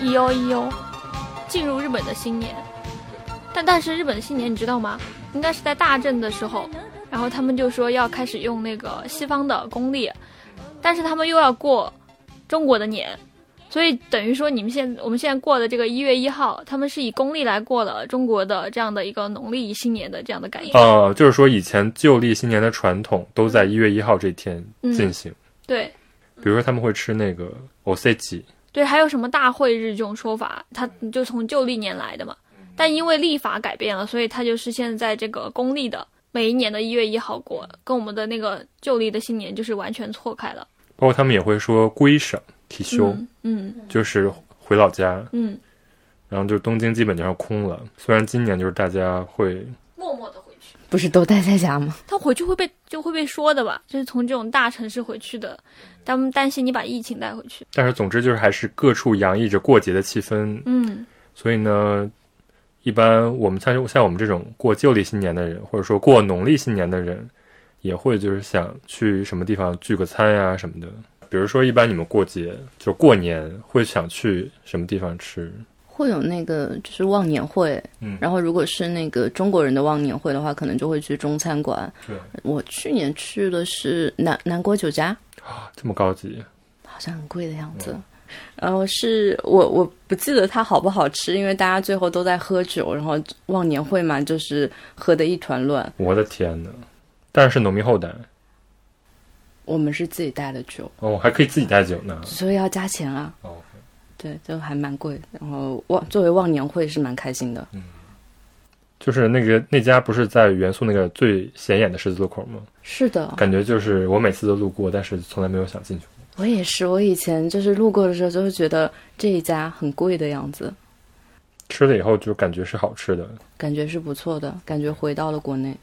一哟一哟，进入日本的新年，但但是日本的新年你知道吗？应该是在大正的时候，然后他们就说要开始用那个西方的公历，但是他们又要过中国的年，所以等于说你们现我们现在过的这个一月一号，他们是以公历来过的中国的这样的一个农历新年的这样的感觉。呃，就是说以前旧历新年的传统都在一月一号这天进行，对比如说他们会吃那个 o s e j i 对，还有什么大会日这种说法，它就从旧历年来的嘛。但因为历法改变了，所以它就是现在这个公历的每一年的一月一号过，跟我们的那个旧历的新年就是完全错开了。包括他们也会说归省提休，嗯嗯就是回老家，嗯，然后就东京基本就要空了。虽然今年就是大家会默默的回去。不是都待在家吗？他回去会被就会被说的吧？就是从这种大城市回去的，他们担心你把疫情带回去。但是总之就是还是各处洋溢着过节的气氛，嗯所以呢，一般我们像像我们这种过旧历新年的人，或者说过农历新年的人，也会就是想去什么地方聚个餐呀、什么的。比如说，一般你们过节就过年会想去什么地方吃？会有那个就是忘年会，嗯然后如果是那个中国人的忘年会的话，可能就会去中餐馆。对，我去年去的是南南国酒家啊，这么高级，好像很贵的样子。然后是我我不记得它好不好吃，因为大家最后都在喝酒，然后忘年会嘛，就是喝的一团乱。我的天呐！但是农民后代我们是自己带的酒，哦，还可以自己带酒呢。所以要加钱啊。哦，对，就还蛮贵。然后忘作为忘年会是蛮开心的。就是那个那家不是在元素那个最显眼的十字路口吗？是的，感觉就是我每次都路过，但是从来没有想进去。我也是，我以前就是路过的时候就会觉得这一家很贵的样子，吃了以后就感觉是好吃的。感觉是不错的，感觉回到了国内。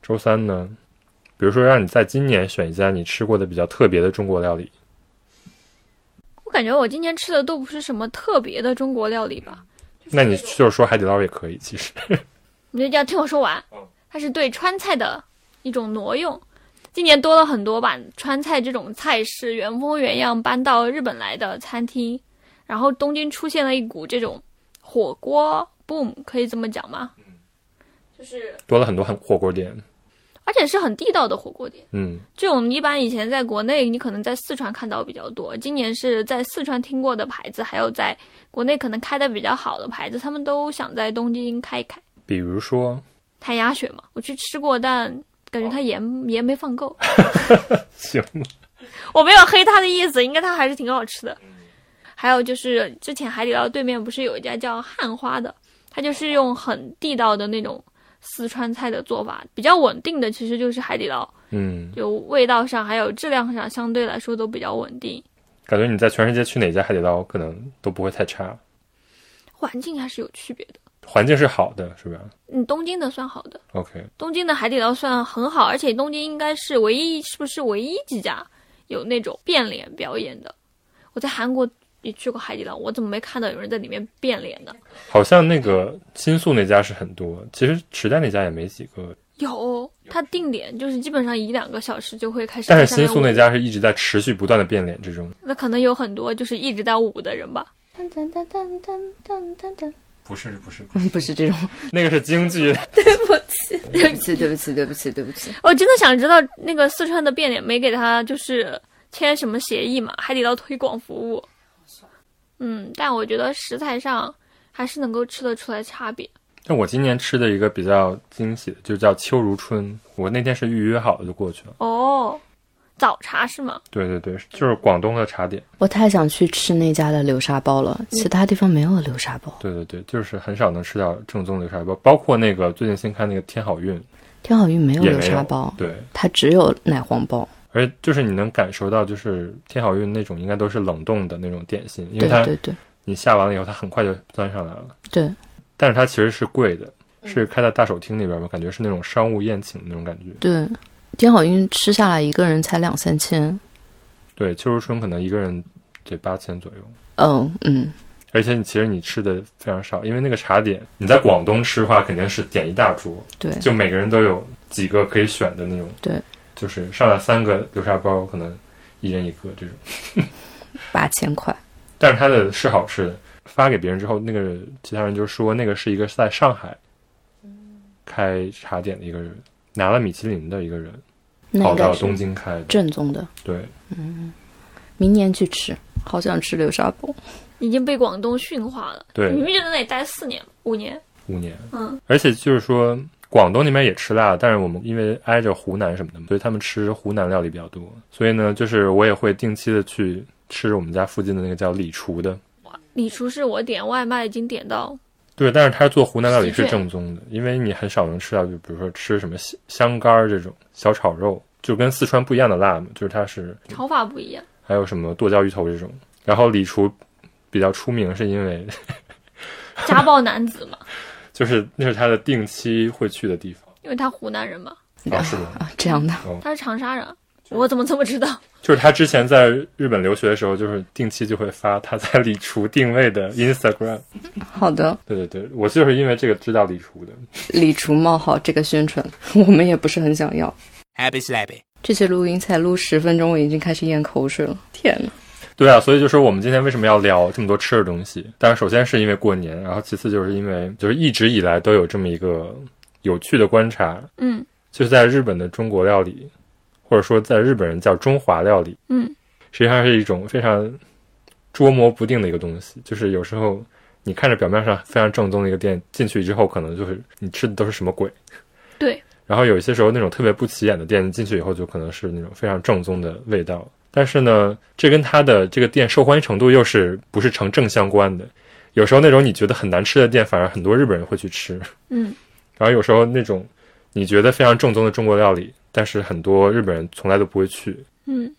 周三呢，比如说让你在今年选一家你吃过的比较特别的中国料理，我感觉我今年吃的都不是什么特别的中国料理吧。那你就是说海底捞也可以。其实，你就要听我说完。它是对川菜的一种挪用。今年多了很多把川菜这种菜式原封原样搬到日本来的餐厅，然后东京出现了一股这种火锅 boom，可以这么讲吗？就是，多了很多很火锅店。而且是很地道的火锅店。嗯，这种一般以前在国内，你可能在四川看到比较多。今年是在四川听过的牌子，还有在国内可能开的比较好的牌子，他们都想在东京开一开。比如说，太鸭血嘛，我去吃过，但感觉它盐、盐没放够。行，我没有黑它的意思，应该它还是挺好吃的。还有就是之前海底捞对面不是有一家叫汉花的，它就是用很地道的那种四川菜的做法，比较稳定的，其实就是海底捞，嗯，就味道上还有质量上相对来说都比较稳定，感觉你在全世界去哪家海底捞可能都不会太差，环境还是有区别的。环境是好的，是吧嗯，东京的算好的，？OK，东京的海底捞算很好，而且东京应该是唯一，是不是唯一几家有那种变脸表演的？我在韩国你去过海底捞我怎么没看到有人在里面变脸呢好像那个新宿那家是很多其实池袋那家也没几个。有他定点就是基本上一两个小时就会开始但是新宿那家是一直在持续不断的变脸之中。那可能有很多就是一直在舞的人吧。噔噔噔噔噔噔噔噔噔不是不是。不是这种。那个是京剧。对不起。对不起对不起对不起对不起。我真的想知道那个四川的变脸没给他就是签什么协议嘛？海底捞推广服务。嗯，但我觉得食材上还是能够吃得出来差别。但我今年吃的一个比较惊喜的，就叫秋如春。我那天是预约好了就过去了。哦，早茶是吗？对对对，就是广东的茶点。我太想去吃那家的流沙包了，其他地方没有流沙包。对对对，就是很少能吃到正宗流沙包，包括那个最近新开那个天好运天好运没有流沙包，对，它只有奶黄包。而就是你能感受到，就是天好运那种应该都是冷冻的那种点心，因为它对对对你下完了以后，它很快就端上来了。对，但是它其实是贵的，是开在大手厅里边嘛，感觉是那种商务宴请的那种感觉。对，天好运吃下来一个人才两三千。对，秋如春可能一个人得八千左右，嗯嗯，而且你其实你吃的非常少，因为那个茶点你在广东吃的话，肯定是点一大桌，对就每个人都有几个可以选的那种。对，就是上来三个流沙包，可能一人一个这种。八千块。但是他的是好吃的，发给别人之后，那个其他人就说那个是一个在上海开茶点的一个人，拿了米其林的一个人，跑到东京开的。正宗的，对，嗯明年去吃，好想吃流沙包。已经被广东驯化了。对你们就在那里待四年、五年，五年。嗯，而且就是说，广东那边也吃辣，但是我们因为挨着湖南什么的嘛，所以他们吃湖南料理比较多。所以呢，就是我也会定期的去吃我们家附近的那个叫李厨的。李厨是我点外卖已经点到，对，但是他做湖南料理是正宗的，因为你很少能吃到，就比如说吃什么香香干儿这种小炒肉，就跟四川不一样的辣嘛，就是它是炒法不一样。还有什么剁椒鱼头这种。然后李厨比较出名，是因为家暴男子嘛，就是那是他的定期会去的地方。因为他湖南人嘛，哦，是吗？啊，这样的，他是长沙人，我怎么这么知道？就是他之前在日本留学的时候，就是定期就会发他在李厨定位的 Instagram。好的，对对对，我就是因为这个知道李厨的。李厨冒号这个宣传，我们也不是很想要。Happy slappy. 这些录音才录十分钟，我已经开始咽口水了。天呐，对啊，所以就是我们今天为什么要聊这么多吃的东西？当然，首先是因为过年，然后其次就是因为就是一直以来都有这么一个有趣的观察，嗯就是在日本的中国料理，或者说在日本人叫中华料理，嗯，实际上是一种非常捉摸不定的一个东西。就是有时候你看着表面上非常正宗的一个店，进去之后可能就是你吃的都是什么鬼。对。然后有一些时候那种特别不起眼的店，进去以后就可能是那种非常正宗的味道。但是呢，这跟它的这个店受欢迎程度又是不是成正相关的。有时候那种你觉得很难吃的店，反而很多日本人会去吃。嗯，然后有时候那种你觉得非常正宗的中国料理，但是很多日本人从来都不会去。嗯，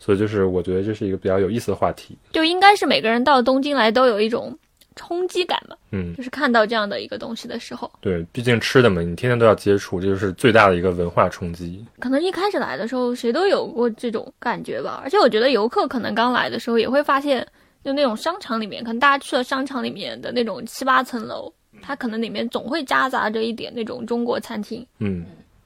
所以就是我觉得这是一个比较有意思的话题。就应该是每个人到东京来都有一种冲击感吧，嗯，就是看到这样的一个东西的时候，对，毕竟吃的嘛，你天天都要接触，这就是最大的一个文化冲击。可能一开始来的时候谁都有过这种感觉吧。而且我觉得游客可能刚来的时候也会发现，就那种商场里面，可能大家去了商场里面的那种七八层楼，它可能里面总会夹杂着一点那种中国餐厅。嗯，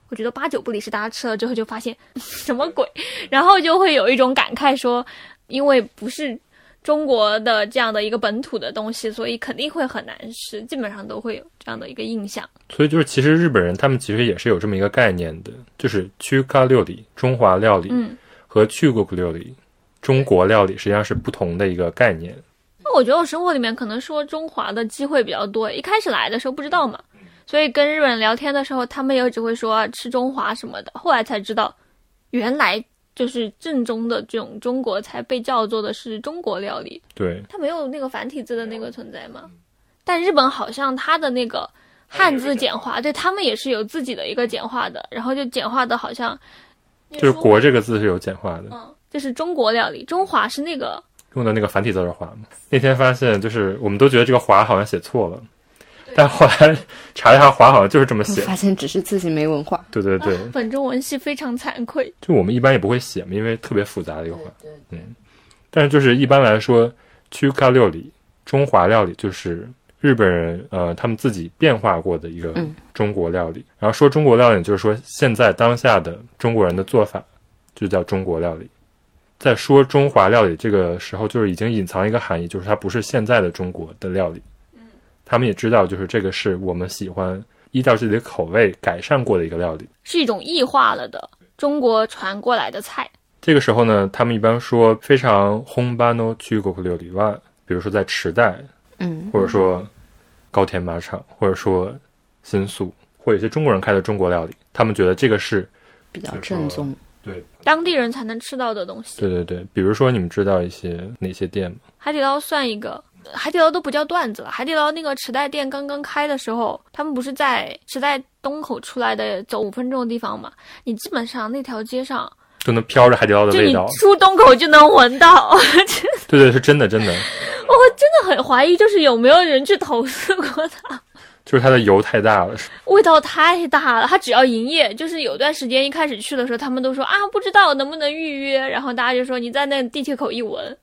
我觉得八九不离十，大家吃了之后就发现什么鬼，然后就会有一种感慨说，因为不是中国的这样的一个本土的东西，所以肯定会很难吃，基本上都会有这样的一个印象。所以就是其实日本人他们其实也是有这么一个概念的，就是区咖料理、中华料理嗯，和去国料理、中国料理实际上是不同的一个概念。那我觉得我生活里面可能说中华的机会比较多，一开始来的时候不知道嘛，所以跟日本人聊天的时候，他们也只会说、啊、吃中华什么的，后来才知道，原来就是正宗的这种中国菜被叫做的是中国料理。对，它没有那个繁体字的那个存在吗？但日本好像它的那个汉字简化，对他们也是有自己的一个简化的，然后就简化的好像就是“国”这个字是有简化的，嗯，就是中国料理，中华是那个用的那个繁体字的“华”嘛。那天发现就是我们都觉得这个“华”好像写错了，但后来查了一下，“华”好像就是这么写。发现只是自己没文化。对对对，本中文系非常惭愧。就我们一般也不会写嘛，因为特别复杂的一个话。嗯，但是就是一般来说，区咖料理、中华料理就是日本人呃他们自己变化过的一个嗯中国料理。然后说中国料理，就是说现在当下的中国人的做法就叫中国料理。在说中华料理这个时候，就是已经隐藏一个含义，就是它不是现在的中国的料理。他们也知道，就是这个是我们喜欢依照自己的口味改善过的一个料理。是一种异化了的中国传过来的菜。这个时候呢，他们一般说非常烘巴诺去国料理外，比如说在池袋，嗯，或者说高田马场，或者说新宿，或者一些中国人开的中国料理，他们觉得这个是比较正宗。对当地人才能吃到的东西。对对对，比如说你们知道一些哪些店吗？海底捞算一个，海底捞都不叫段子了。海底捞那个池袋店刚刚开的时候，他们不是在池袋东口出来的，走五分钟的地方嘛？你基本上那条街上，都能飘着海底捞的味道。出东口就能闻到。对对，是真的真的，我真的很怀疑，就是有没有人去投诉过他？就是它的油太大了。味道太大了，他只要营业，就是有段时间一开始去的时候，他们都说啊不知道能不能预约，然后大家就说你在那地铁口一闻，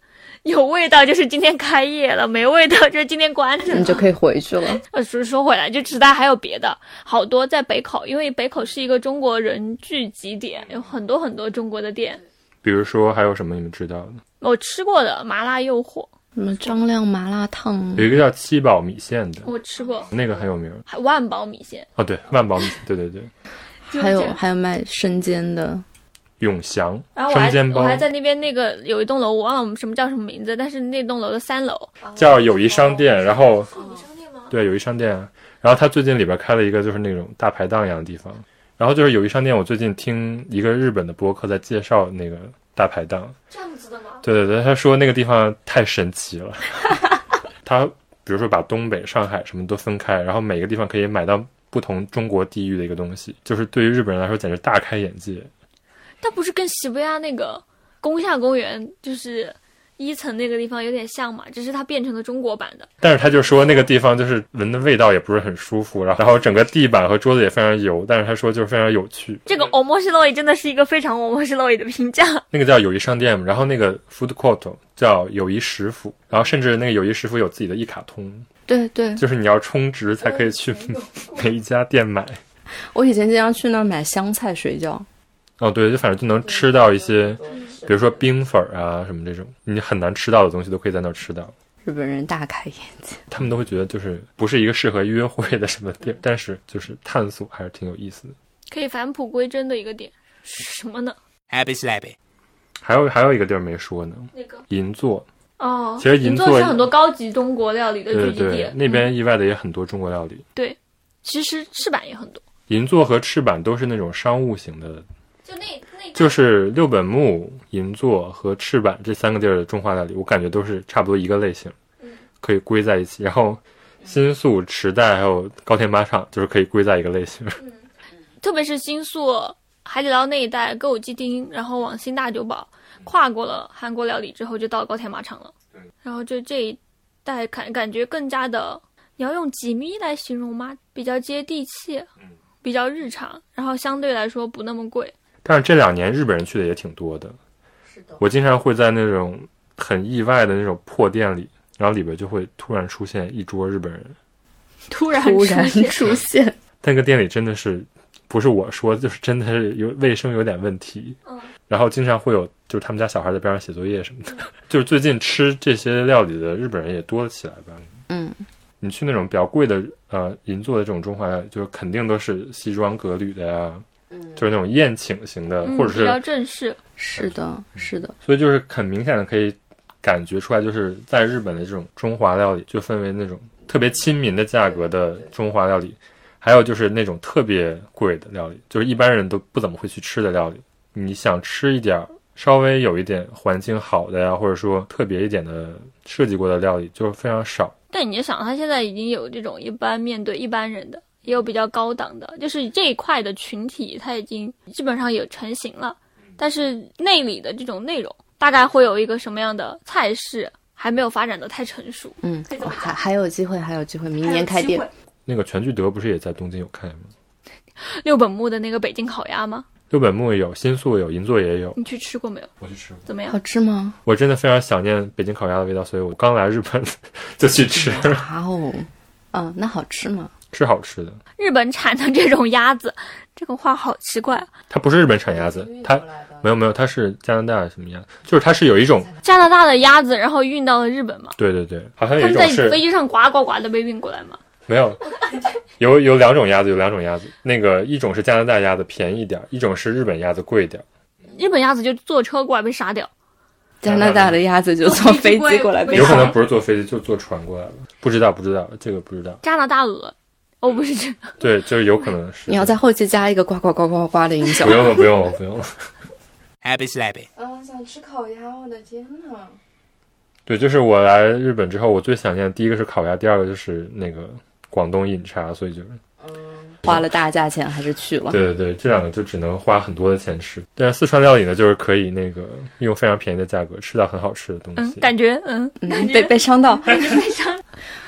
有味道就是今天开业了，没味道就是今天关着了。你就可以回去了。呃，说说回来，就池袋还有别的，好多在北口，因为北口是一个中国人聚集点，有很多很多中国的店。比如说还有什么你们知道的？我吃过的麻辣诱惑，什么张亮麻辣烫有，一个叫七宝米线的，我吃过，那个很有名。还万宝米线，哦，对，万宝米线，对对对，还有还有卖生煎的，永祥然后我还生煎包。我还在那边那个有一栋楼，我忘了我们什么叫什么名字，但是那栋楼的三楼，叫友谊商店，然后对友谊商店，然后他最近里边开了一个就是那种大排档一样的地方，然后就是友谊商店，我最近听一个日本的播客在介绍那个大排档，这样子的吗？对对对，他说那个地方太神奇了，他比如说把东北、上海什么都分开，然后每个地方可以买到不同中国地域的一个东西，就是对于日本人来说简直大开眼界。它不是跟喜布亚那个宫下公园就是一层那个地方有点像嘛？只是它变成了中国版的。但是他就说那个地方就是闻的味道也不是很舒服，然后然后整个地板和桌子也非常油，但是他说就是非常有趣。这个 omoshiroi 真的是一个非常 omoshiroi 的评价。那个叫友谊商店，然后那个 food court 叫友谊食府，然后甚至那个友谊食府有自己的一卡通，对对，就是你要充值才可以去 每一家店买。我以前经常去那儿买香菜水饺，哦，对，就反正就能吃到一些，比如说冰粉儿啊什么这种，你很难吃到的东西都可以在那儿吃到。日本人大开眼界。他们都会觉得就是不是一个适合约会的什么地儿，但是就是探索还是挺有意思的。可以返璞归真的一个点是什么呢？Happy slappy. 还有还有一个地儿没说呢，那个银座，哦，其实银座座是很多高级中国料理的对聚集地对，，那边嗯意外的也很多中国料理。对，其实赤坂也很多。银座和赤坂都是那种商务型的，就那那就是六本木、银座和赤坂这三个地儿的中华料理，我感觉都是差不多一个类型，可以归在一起。然后新宿、池袋还有高田马场就是可以归在一个类型。特别是新宿、海底捞那一带歌舞伎町，然后往新大久保，跨过了韩国料理之后，就到高田马场了。然后就这一带感感觉更加的，你要用几米来形容吗？比较接地气，比较日常，然后相对来说不那么贵。但是这两年日本人去的也挺多的，我经常会在那种很意外的那种破店里，然后里边就会突然出现一桌日本人，突然突然出现。出现，那个店里真的是不是我说，就是真的是有卫生有点问题。嗯。然后经常会有就是他们家小孩在边上写作业什么的，就是最近吃这些料理的日本人也多了起来吧。嗯，你去那种比较贵的呃银座的这种中华料理，就是肯定都是西装革履的呀，就是那种宴请型的，嗯，或者是比较正式。是的，是的，所以就是很明显的可以感觉出来，就是在日本的这种中华料理就分为那种特别亲民的价格的中华料理，还有就是那种特别贵的料理，就是一般人都不怎么会去吃的料理。你想吃一点儿稍微有一点环境好的呀，或者说特别一点的设计过的料理，就是非常少。但你就想，他现在已经有这种一般面对一般人的，也有比较高档的，就是这一块的群体，它已经基本上也成型了。但是内里的这种内容，大概会有一个什么样的菜式，还没有发展的太成熟。嗯，我还还有机会，还有机会，明年开店。那个全聚德不是也在东京有开吗？六本木的那个北京烤鸭吗？六本木有，新宿有，银座也有。你去吃过没有？我去吃过。怎么样好？吃吗？我真的非常想念北京烤鸭的味道，所以我刚来日本 就去吃，哇哦，嗯，那好吃吗？是好吃的。日本产的这种鸭子，这个话好奇怪啊。它不是日本产鸭子，它没有没有，它是加拿大什么鸭？就是它是有一种，加拿大的鸭子，然后运到了日本嘛？对对对，好像有一种是飞机上呱呱呱的被运过来嘛？没有，有有两种鸭子，有两种鸭子，那个一种是加拿大鸭子便宜点儿，一种是日本鸭子贵点儿。日本鸭子就坐车过来被杀掉。加拿大的鸭子就坐飞机过来被杀有可能不是坐飞机，就坐船过来了，不知道不知道，这个不知道。加拿大鹅，哦不是这样，对，就是有可能是。你要在后期加一个呱呱呱呱呱的音效不。用了，不用了，不用了。Happy slappy。啊，想吃烤鸭，我的天呐！对，就是我来日本之后，我最想念的第一个是烤鸭，第二个就是那个广东饮茶，所以就是花了大价钱还是去了。对对对，这两个就只能花很多的钱吃。但是四川料理呢，就是可以那个用非常便宜的价格吃到很好吃的东嗯，西。感觉嗯，嗯感觉被被伤到。感觉非常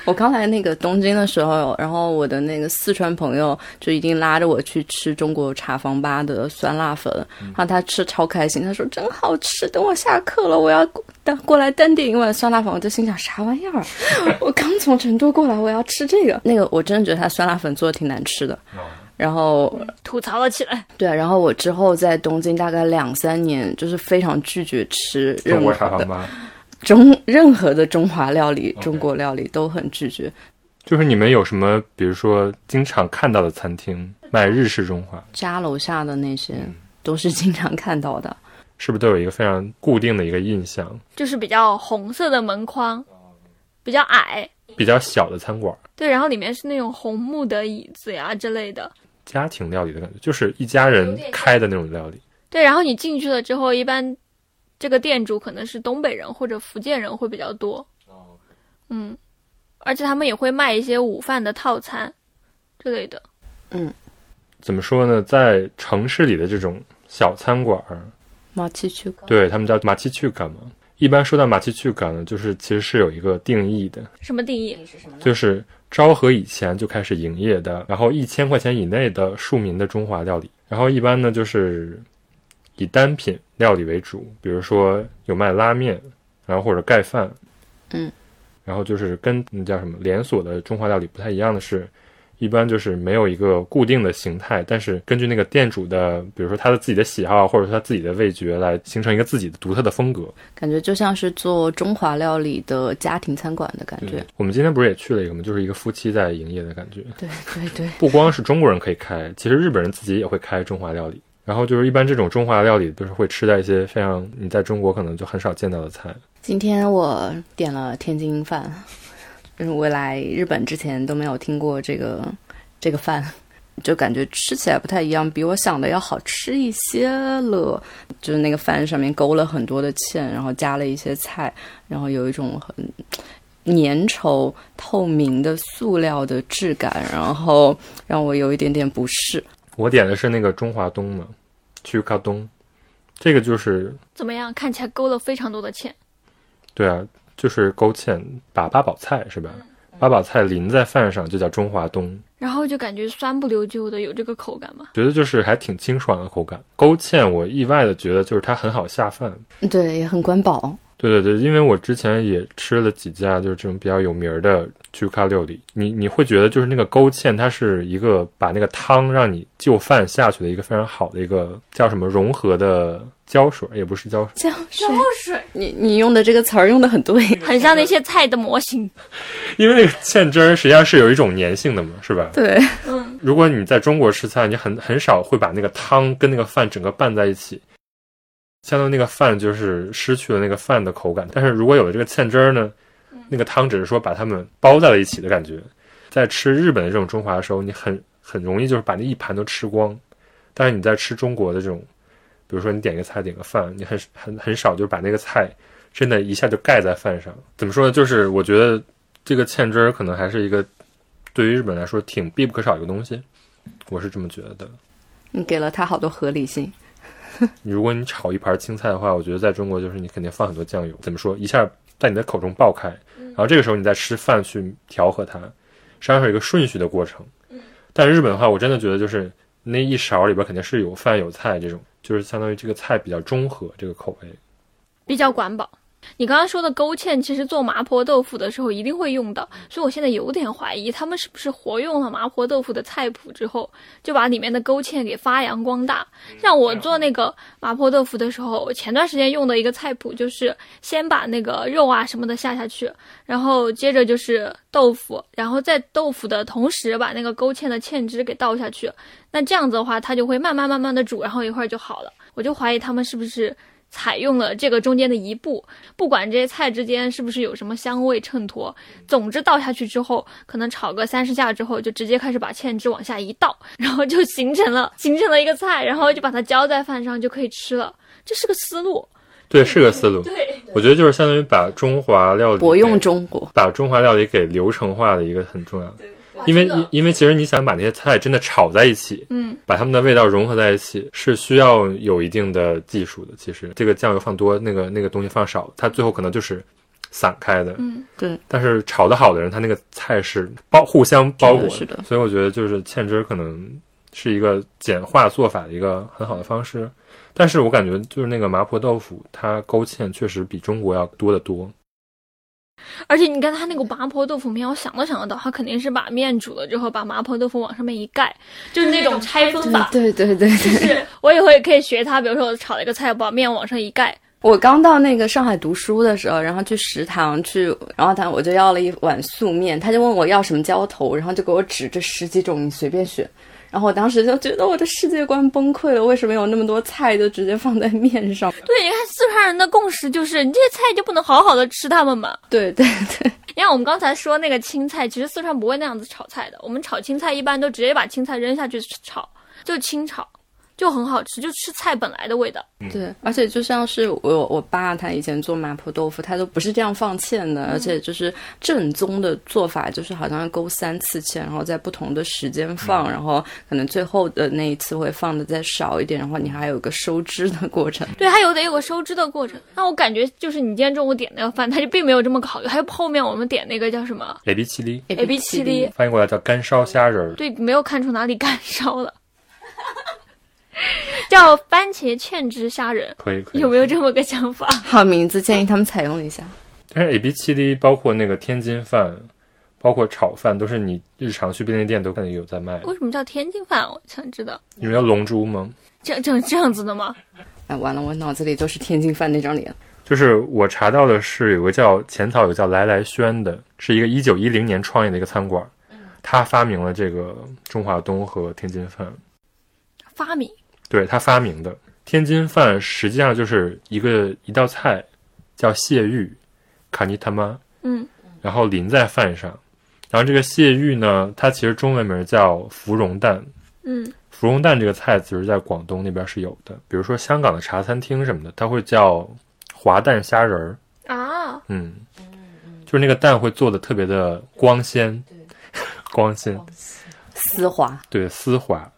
我刚来那个东京的时候，然后我的那个四川朋友就一定拉着我去吃中国茶坊吧的酸辣粉，然后他吃超开心，他说真好吃，等我下课了，我要单过来单点一碗酸辣粉。我就心想啥玩意儿？我刚从成都过来，我要吃这个。那个我真的觉得他酸辣粉做的挺难吃的。然后吐槽了起来。对啊，然后我之后在东京大概两三年，就是非常拒绝吃任中国何的茶坊吧，中任何的中华料理、中国料理都很拒绝。就是你们有什么，比如说经常看到的餐厅卖日式中华，家楼下的那些嗯都是经常看到的。是不是都有一个非常固定的一个印象？就是比较红色的门框，比较矮，比较小的餐馆，对，然后里面是那种红木的椅子呀之类的，家庭料理的感觉，就是一家人开的那种料理。对，然后你进去了之后，一般这个店主可能是东北人或者福建人会比较多，嗯，而且他们也会卖一些午饭的套餐之类的，嗯怎么说呢？在城市里的这种小餐馆儿，马奇去对他们叫马奇趣感嘛。一般说到马奇趣感呢，就是其实是有一个定义的，什么定义？就是昭和以前就开始营业的，然后一千块钱以内的庶民的中华料理。然后一般呢就是以单品料理为主，比如说有卖拉面，然后或者盖饭，嗯，然后就是跟那叫什么连锁的中华料理不太一样的是，一般就是没有一个固定的形态，但是根据那个店主的，比如说他的自己的喜好或者说他自己的味觉来形成一个自己的独特的风格。感觉就像是做中华料理的家庭餐馆的感觉。我们今天不是也去了一个吗？就是一个夫妻在营业的感觉。对对对，不光是中国人可以开，其实日本人自己也会开中华料理。然后就是一般这种中华料理都是会吃到一些非常你在中国可能就很少见到的菜。今天我点了天津饭，因 为我来日本之前都没有听过这个这个饭，就感觉吃起来不太一样，比我想的要好吃一些了。就是那个饭上面勾了很多的芡，然后加了一些菜，然后有一种很粘稠透明的塑料的质感，然后让我有一点点不适。我点的是那个中华东嘛，去卡东，这个就是怎么样？看起来勾了非常多的芡，对啊，就是勾芡把八宝菜是吧？八宝菜淋在饭上就叫中华东，然后就感觉酸不溜秋的，有这个口感吗？觉得就是还挺清爽的口感。勾芡我意外的觉得就是它很好下饭。对，也很管饱。对对对，因为我之前也吃了几家就是这种比较有名儿的居咖料理，你你会觉得就是那个勾芡，它是一个把那个汤让你就饭下去的一个非常好的一个叫什么融合的胶水，也不是胶水，胶水，水，你你用的这个词儿用的很对。很像那些菜的模型。因为那个芡汁儿实际上是有一种粘性的嘛，是吧？对，嗯如果你在中国吃菜，你很很少会把那个汤跟那个饭整个拌在一起，相当于那个饭就是失去了那个饭的口感。但是如果有了这个芡汁儿呢，那个汤只是说把它们包在了一起的感觉。在吃日本的这种中华的时候，你很很容易就是把那一盘都吃光，但是你在吃中国的这种，比如说你点个菜点个饭，你很很很少就把那个菜真的一下就盖在饭上。怎么说呢？就是我觉得这个芡汁儿可能还是一个对于日本来说挺必不可少的一个东西，我是这么觉得的。你给了他好多合理性。如果你炒一盘青菜的话，我觉得在中国就是你肯定放很多酱油，怎么说，一下在你的口中爆开，然后这个时候你再吃饭去调和它，实际上是有一个顺序的过程。但是日本的话，我真的觉得就是那一勺里边肯定是有饭有菜这种，就是相当于这个菜比较中和这个口味。比较管饱。你刚刚说的勾芡，其实做麻婆豆腐的时候一定会用到，所以我现在有点怀疑他们是不是活用了麻婆豆腐的菜谱之后，就把里面的勾芡给发扬光大。像我做那个麻婆豆腐的时候，我前段时间用的一个菜谱就是先把那个肉啊什么的下下去，然后接着就是豆腐，然后在豆腐的同时把那个勾芡的芡汁给倒下去。那这样子的话，它就会慢慢慢慢的煮，然后一会儿就好了。我就怀疑他们是不是采用了这个中间的一步，不管这些菜之间是不是有什么香味衬托，总之倒下去之后，可能炒个三十下之后，就直接开始把芡汁往下一倒，然后就形成了形成了一个菜，然后就把它浇在饭上就可以吃了。这是个思路。对，是个思路。对，我觉得就是相当于把中华料理我用中国，把中华料理给流程化的一个很重要的，因为因因为其实你想把那些菜真的炒在一起，嗯，把它们的味道融合在一起，是需要有一定的技术的。其实这个酱油放多，那个那个东西放少，它最后可能就是散开的。嗯，对，但是炒得好的人，他那个菜是包互相包裹是的是的所以我觉得就是芡汁可能是一个简化做法的一个很好的方式。但是我感觉就是那个麻婆豆腐，它勾芡确实比中国要多得多。而且你看他那个麻婆豆腐面，我想都想得到，他肯定是把面煮了之后，把麻婆豆腐往上面一盖，就是那种拆分法。对对对对。是我以后也可以学他，比如说我炒了一个菜，把面往上一盖，我刚到那个上海读书的时候，然后去食堂去，然后他我就要了一碗素面，他就问我要什么浇头，然后就给我指这十几种，你随便选。然后我当时就觉得我的世界观崩溃了，为什么有那么多菜就直接放在面上？对，你看四川人的共识就是，你这些菜就不能好好的吃它们吗。对对对，你看我们刚才说那个青菜，其实四川不会那样子炒菜的，我们炒青菜一般都直接把青菜扔下去炒，就清炒，就很好吃，就吃菜本来的味道。对，而且就像是我我爸他以前做麻婆豆腐，他都不是这样放芡的，而且就是正宗的做法，就是好像要勾三次芡，然后在不同的时间放，然后可能最后的那一次会放的再少一点，然后你还有个收汁的过程。对，还有得有个收汁的过程。那我感觉就是你今天中午点那个饭，它就并没有这么考虑。还有后面我们点那个叫什么 A B 七粒 A B 七粒，翻译过来叫干烧虾仁儿，对，没有看出哪里干烧了，叫番茄芡汁虾仁，可以可以。有没有这么个想法？好名字，建议他们采用一下。但是 A B 七 D 包括那个天津饭，包括炒饭，都是你日常去便利店都看见有在卖。为什么叫天津饭？我想知道，你们叫龙珠吗？这这这样子的吗？哎，完了，我脑子里都是天津饭那张脸。就是我查到的是有个叫浅草，有个叫来来轩的，是一个一九一零年创业的一个餐馆，他发明了这个中华东和天津饭，发明对他发明的。天津饭实际上就是一个一道菜，叫蟹玉卡尼他妈，嗯，然后淋在饭上，然后这个蟹玉呢，它其实中文名叫芙蓉蛋，嗯。芙蓉蛋这个菜其实在广东那边是有的，比如说香港的茶餐厅什么的，它会叫滑蛋虾仁儿，啊，嗯，就是那个蛋会做的特别的光鲜，光鲜，丝滑，对，丝滑。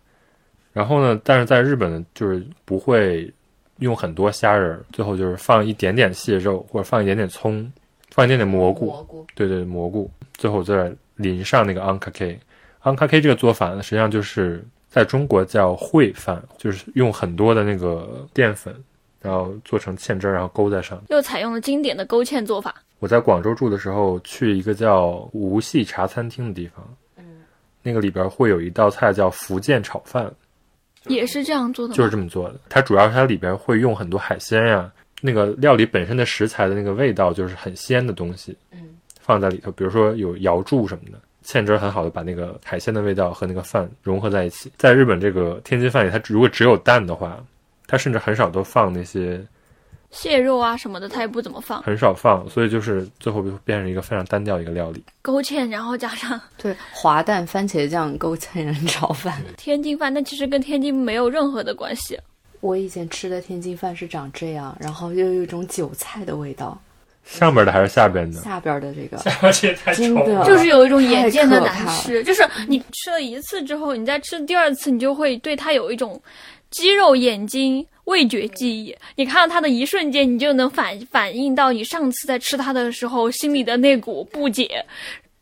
然后呢，但是在日本呢，就是不会用很多虾仁儿，最后就是放一点点蟹肉或者放一点点葱，放一点点蘑菇，蘑菇，对对，蘑菇，最后再淋上那个 a n k a k 这个做法呢，实际上就是在中国叫烩饭，就是用很多的那个淀粉，然后做成芡汁儿，然后勾在上面。又采用了经典的勾芡做法。我在广州住的时候，去一个叫无锡茶餐厅的地方，嗯那个里边会有一道菜叫福建炒饭，也是这样做的吗？就是这么做的。它主要是它里边会用很多海鲜呀，那个料理本身的食材的那个味道就是很鲜的东西，嗯，放在里头，比如说有瑶柱什么的，芡汁儿很好的把那个海鲜的味道和那个饭融合在一起。在日本这个天津饭里，它如果只有蛋的话，它甚至很少都放那些，蟹肉啊什么的，它也不怎么放，很少放，所以就是最后就变成一个非常单调的一个料理。勾芡，然后加上 对，滑蛋番茄酱勾芡人炒饭。天津饭，但其实跟天津没有任何的关系。我以前吃的天津饭是长这样，然后又有一种韭菜的味道，上边的还是下边的？下边的这个这也太真的就是 有一种眼见的难吃，就是你吃了一次之后，你再吃第二次，你就会对它有一种肌肉、眼睛、味觉记忆。你看到它的一瞬间，你就能反反映到你上次在吃它的时候心里的那股不解、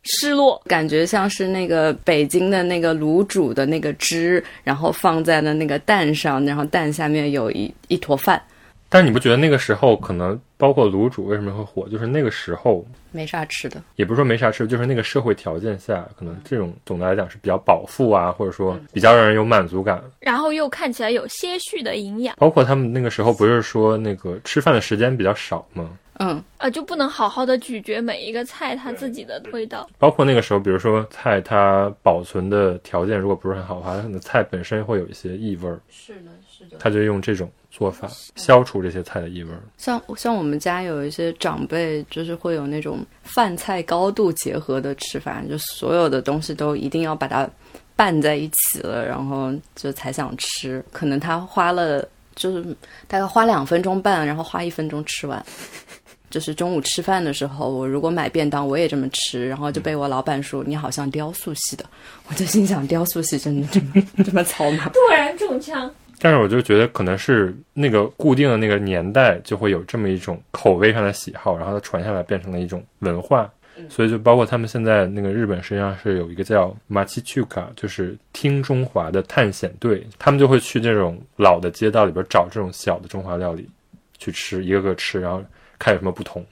失落。感觉像是那个北京的那个卤煮的那个汁，然后放在了那个蛋上，然后蛋下面有一一坨饭，但是你不觉得那个时候可能包括卤煮为什么会火？就是那个时候没啥吃的。也不是说没啥吃，就是那个社会条件下，可能这种总的来讲是比较饱腹啊，或者说比较让人有满足感。然后又看起来有些许的营养，包括他们那个时候不是说那个吃饭的时间比较少吗？嗯，啊，就不能好好的咀嚼每一个菜它自己的味道。包括那个时候，比如说菜它保存的条件如果不是很好的话，它可能菜本身会有一些异味儿，是的，是的。他就用这种做法消除这些菜的异味儿。像像我们家有一些长辈，就是会有那种饭菜高度结合的吃法，就所有的东西都一定要把它拌在一起了，然后就才想吃。可能他花了就是大概花两分钟拌，然后花一分钟吃完。就是中午吃饭的时候，我如果买便当，我也这么吃，然后就被我老板说你好像雕塑系的，我就心想雕塑系真的这么 这么糙吗？突然中枪，但是我就觉得可能是那个固定的那个年代就会有这么一种口味上的喜好，然后它传下来变成了一种文化，所以就包括他们现在那个日本实际上是有一个叫 Machichuka，就是听中华的探险队，他们就会去这种老的街道里边找这种小的中华料理去吃，一个个吃，然后看有什么不同。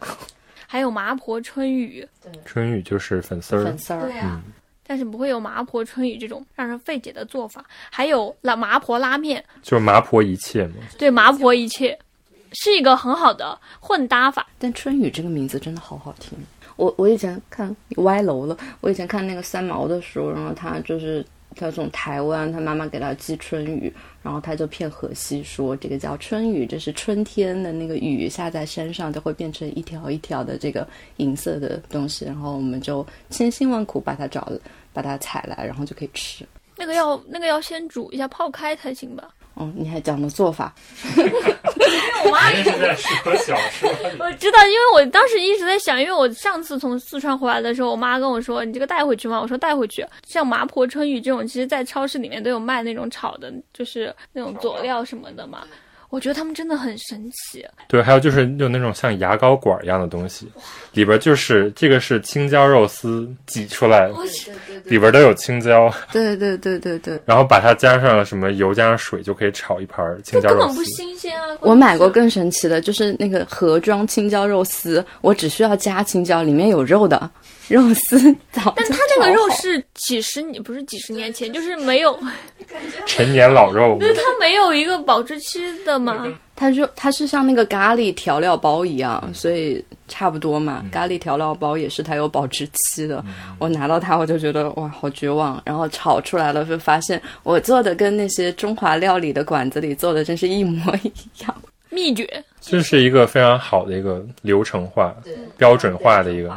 还有麻婆春雨，春雨就是粉丝儿。粉，丝儿，啊，但是不会有麻婆春雨这种让人费解的做法。还有拉麻婆拉面，就是麻婆一切嘛。对麻婆一切是一个很好的混搭法。但春雨这个名字真的好好听。我我以前看歪楼了，我以前看那个三毛的时候，然后他就是他从台湾，他妈妈给他寄春雨，然后他就骗荷西说这个叫春雨，这是春天的那个雨下在山上就会变成一条一条的这个银色的东西，然后我们就千辛万苦把它找，把它采来，然后就可以吃。那个要那个要先煮一下泡开才行吧？哦，你还讲了做法，我妈是在适合小说。我知道，因为我当时一直在想，因为我上次从四川回来的时候，我妈跟我说：“你这个带回去吗？”我说：“带回去。”像麻婆春雨这种，其实在超市里面都有卖那种炒的，就是那种佐料什么的嘛。我觉得他们真的很神奇。对，还有就是有那种像牙膏管一样的东西，里边就是这个是青椒肉丝挤出来，里边都有青椒，对对对对对，然后把它加上什么油加上水就可以炒一盘青椒肉丝根本不。新鲜啊！我买过更神奇的，就是那个盒装青椒肉丝，我只需要加青椒，里面有肉的肉丝早但它那个肉是几十年，不是几十年前，就是没有，陈年老肉，就是它没有一个保质期的嘛。它就它是像那个咖喱调料包一样，所以差不多嘛。咖喱调料包也是它有保质期的。我拿到它我就觉得哇，好绝望。然后炒出来了，就发现我做的跟那些中华料理的馆子里做的真是一模一样。秘诀，这是一个非常好的一个流程化、标准化的一个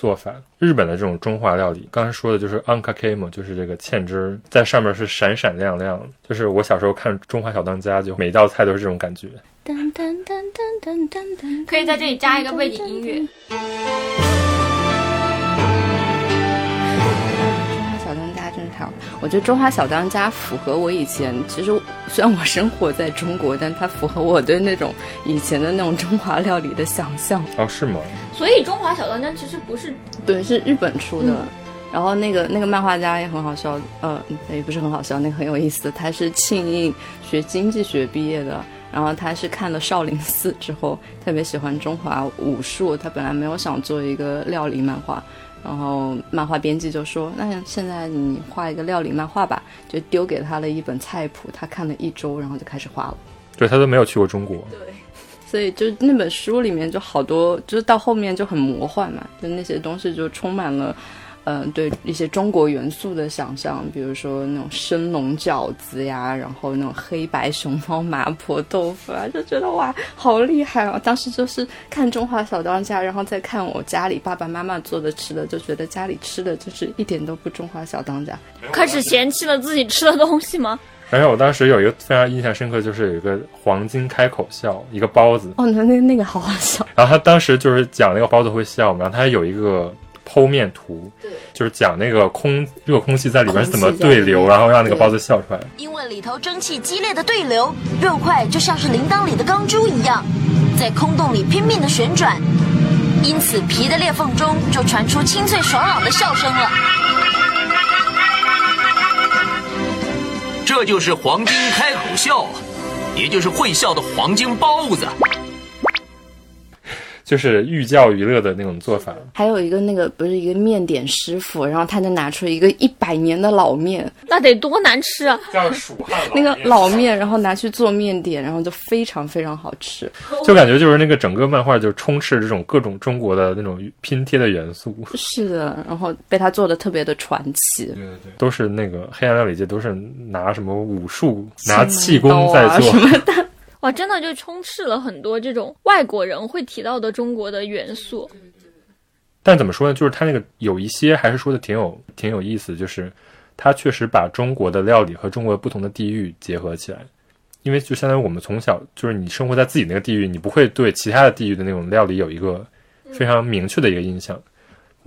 做法。日本的这种中华料理，刚才说的就是 ankake 嘛，就是这个芡汁儿在上面是闪闪亮亮。就是我小时候看《中华小当家》，就每道菜都是这种感觉。噔噔噔噔噔噔噔，可以在这里加一个背景音乐。我觉得中华小当家符合我以前，其实虽然我生活在中国，但它符合我对那种以前的那种中华料理的想象。哦，是吗？所以中华小当家其实不是对，是日本出的。然后那个那个漫画家也很好笑，呃，也不是很好笑，那个很有意思。他是庆应学经济学毕业的，然后他是看了少林寺之后，特别喜欢中华武术。他本来没有想做一个料理漫画，然后漫画编辑就说：“那现在你画一个料理漫画吧。”就丢给他了一本菜谱，他看了一周，然后就开始画了。对他都没有去过中国。对所以就那本书里面就好多，就是到后面就很魔幻嘛，就那些东西就充满了，嗯、对一些中国元素的想象，比如说那种生龙饺子呀，然后那种黑白熊猫麻婆豆腐啊，就觉得哇，好厉害啊！当时就是看《中华小当家》，然后再看我家里爸爸妈妈做的吃的，就觉得家里吃的就是一点都不中华小当家。开始嫌弃了自己吃的东西吗？而且我当时有一个非常印象深刻，就是有一个黄金开口笑，一个包子，哦，那那那个好好笑，然后他当时就是讲那个包子会笑嘛，然后他有一个剖面图，对就是讲那个空热空气在里面是怎么对流，然后让那个包子笑出来。因为里头蒸汽激烈的对流，肉块就像是铃铛里的钢珠一样，在空洞里拼命的旋转，因此皮的裂缝中就传出清脆爽朗的笑声了。这就是黄金开口笑，也就是会笑的黄金包子。就是寓教于乐的那种做法。还有一个那个不是一个面点师傅，然后他就拿出一个一百年的老面，那得多难吃啊！叫蜀汉那个老面，然后拿去做面点，然后就非常非常好吃。就感觉就是那个整个漫画就充斥这种各种中国的那种拼贴的元素。是的，然后被他做的特别的传奇。对对对，都是那个黑暗料理界都是拿什么武术、拿气功在做啊什。么的。哇，真的就充斥了很多这种外国人会提到的中国的元素。但怎么说呢？就是他那个有一些还是说的挺有挺有意思，就是他确实把中国的料理和中国不同的地域结合起来。因为就相当于我们从小就是你生活在自己那个地域，你不会对其他的地域的那种料理有一个非常明确的一个印象。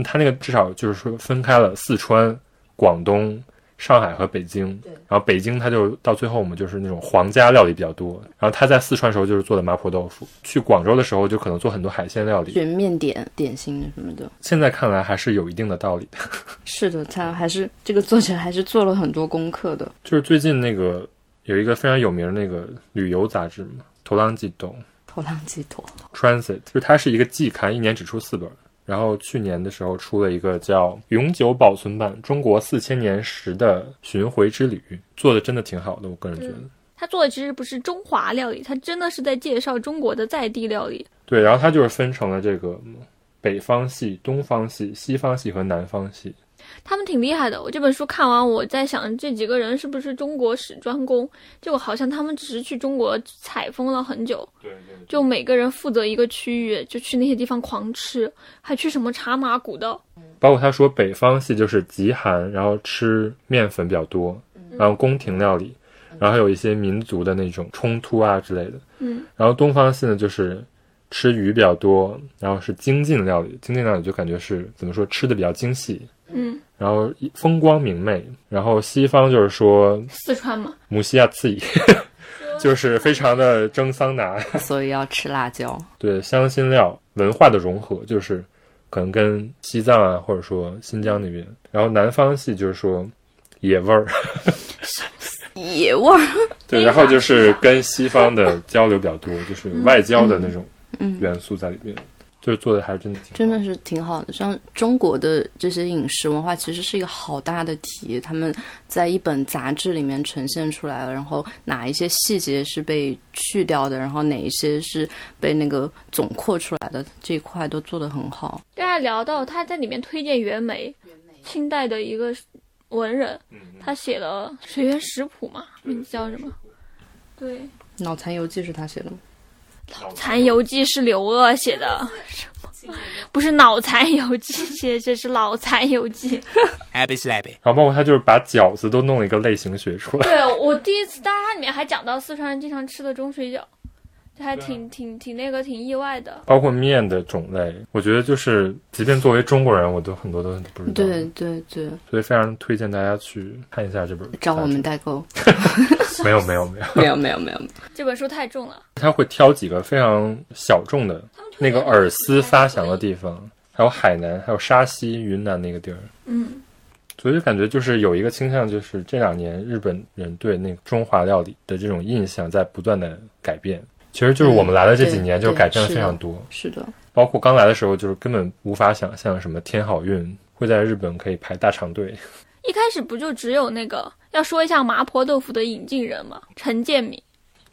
他那个至少就是说分开了四川、广东、上海和北京，然后北京它就到最后我们就是那种皇家料理比较多。然后他在四川时候就是做的麻婆豆腐，去广州的时候就可能做很多海鲜料理。选面点、点心什么的。现在看来还是有一定的道理的。是的，他还是这个作者还是做了很多功课的。就是最近那个有一个非常有名的那个旅游杂志嘛，《头浪记动头浪鸡头，Transit》，就是它是一个季刊，一年只出四本。然后去年的时候出了一个叫《永久保存版：中国四千年时的巡回之旅》，做的真的挺好的，我个人觉得。他做的其实不是中华料理，他真的是在介绍中国的在地料理。对，然后它就是分成了这个嗯北方系、东方系、西方系和南方系。他们挺厉害的。我这本书看完，我在想这几个人是不是中国史专攻？就好像他们只是去中国采风了很久，对对就每个人负责一个区域，就去那些地方狂吃，还去什么茶马古道。包括他说北方系就是极寒，然后吃面粉比较多，然后宫廷料理，然后还有一些民族的那种冲突啊之类的。嗯，然后东方系呢就是吃鱼比较多，然后是精进料理，精进料理就感觉是怎么说吃的比较精细，嗯，然后风光明媚。然后西方就是说四川嘛，母西亚刺激，就是非常的蒸桑拿。所以要吃辣椒。对香辛料文化的融合，就是可能跟西藏啊，或者说新疆那边，然后南方系就是说野味儿，野味儿，对，然后就是跟西方的交流比较多，就是外交的那种嗯，元素在里面，就是做的还是真的挺好真的是挺好的。像中国的这些饮食文化，其实是一个好大的题，他们在一本杂志里面呈现出来了，然后哪一些细节是被去掉的，然后哪一些是被那个总括出来的，这一块都做得很好。大家聊到他在里面推荐袁枚，清代的一个文人，他写了《水源食谱》嘛，名字叫什么？对，《脑残游记》是他写的吗？《残游记》是刘鄂写的，什么？不是《脑残游记》写，这是《脑残游记》。Abby slappy. 然后包括他就是把饺子都弄了一个类型学出来，对我第一次，当然它里面还讲到四川人经常吃的中水饺，这还挺挺挺那个挺意外的。包括面的种类，我觉得就是即便作为中国人，我都很多都不知道，对，对对，所以非常推荐大家去看一下这本杂志。找我们代购。没有没有没有，没有没有 没有，这本书太重了，他会挑几个非常小众的那个饵丝发祥的地方，还有海南，还有沙溪、云南那个地儿。嗯，所以就感觉就是有一个倾向，就是这两年日本人对那个中华料理的这种印象在不断的改变。其实就是我们来了这几年，嗯就改变了非常多。是的，包括刚来的时候，就是根本无法想象什么天好运会在日本可以排大长队。一开始不就只有那个要说一下麻婆豆腐的引进人吗，陈建敏。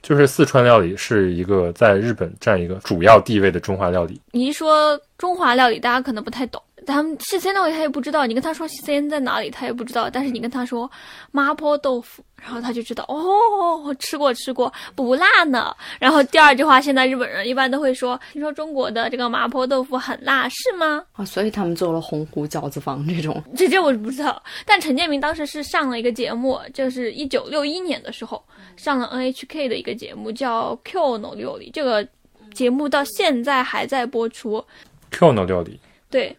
就是四川料理是一个在日本占一个主要地位的中华料理。你一说中华料理，大家可能不太懂。他们西餐料理他也不知道，你跟他说西餐在哪里，他也不知道。但是你跟他说麻婆豆腐，然后他就知道哦，吃过吃过，不辣呢。然后第二句话，现在日本人一般都会说，听说中国的这个麻婆豆腐很辣，是吗？啊，所以他们做了洪湖饺子房这种。这这我不知道。但陈建明当时是上了一个节目，就是一九六一年的时候上了 NHK 的一个节目，叫《Q No 料理》。这个节目到现在还在播出。Q 的料理，对，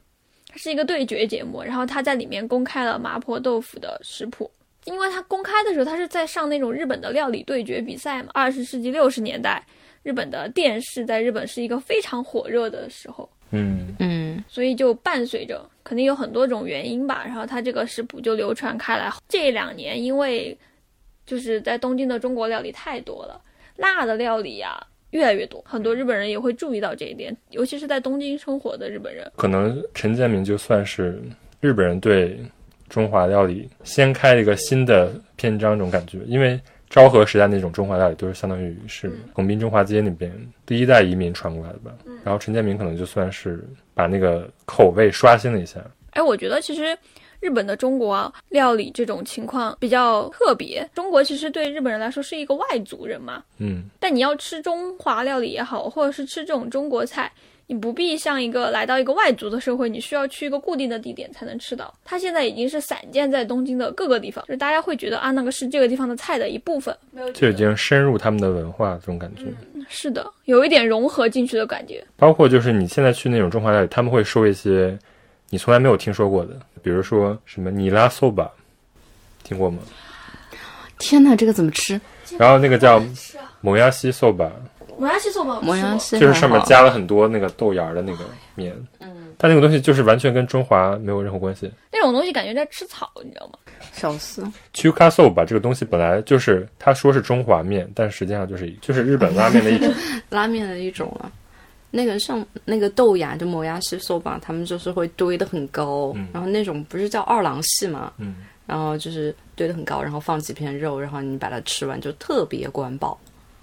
它是一个对决节目，然后他在里面公开了麻婆豆腐的食谱。因为他公开的时候，他是在上那种日本的料理对决比赛嘛。二十世纪六十年代，日本的电视在日本是一个非常火热的时候，嗯，嗯，所以就伴随着肯定有很多种原因吧，然后他这个食谱就流传开来。这两年因为就是在东京的中国料理太多了，辣的料理呀、越来越多，很多日本人也会注意到这一点，尤其是在东京生活的日本人。可能陈建明就算是日本人对中华料理掀开了一个新的篇章，这种感觉。因为昭和时代那种中华料理都是相当于是横滨中华街那边第一代移民传过来的吧。然后陈建明可能就算是把那个口味刷新了一下。哎，我觉得其实日本的中国料理这种情况比较特别。中国其实对日本人来说是一个外族人嘛，嗯，但你要吃中华料理也好，或者是吃这种中国菜，你不必像一个来到一个外族的社会，你需要去一个固定的地点才能吃到。它现在已经是散见在东京的各个地方，就是大家会觉得啊，那个是这个地方的菜的一部分，没有就已经深入他们的文化这种感觉。是的，有一点融合进去的感觉。包括就是你现在去那种中华料理，他们会说一些你从来没有听说过的，比如说什么尼拉 soba，听过吗？天哪，这个怎么吃？然后那个叫蒙亚西 soba，摩亚西寿吧，摩洋西就是上面加了很多那个豆芽儿的那个面，嗯，但那个东西就是完全跟中华没有任何关系。那种东西，感觉在吃草，你知道吗？小丝，Chuka soba 这个东西本来就是他说是中华面，但实际上就是就是日本拉面的一种。拉面的一种了。那个像那个豆芽就磨牙西寿吧，他们就是会堆得很高，嗯然后那种不是叫二郎系嘛，嗯，然后就是堆得很高，然后放几片肉，然后你把它吃完就特别管饱。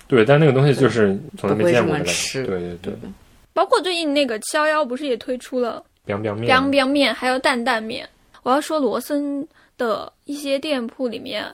对，但那个东西就是从来没见过的。不会这么吃对对对，包括最近那个七幺幺不是也推出了 biang biang 面，biang biang 面，还有担担面。我要说罗森的一些店铺里面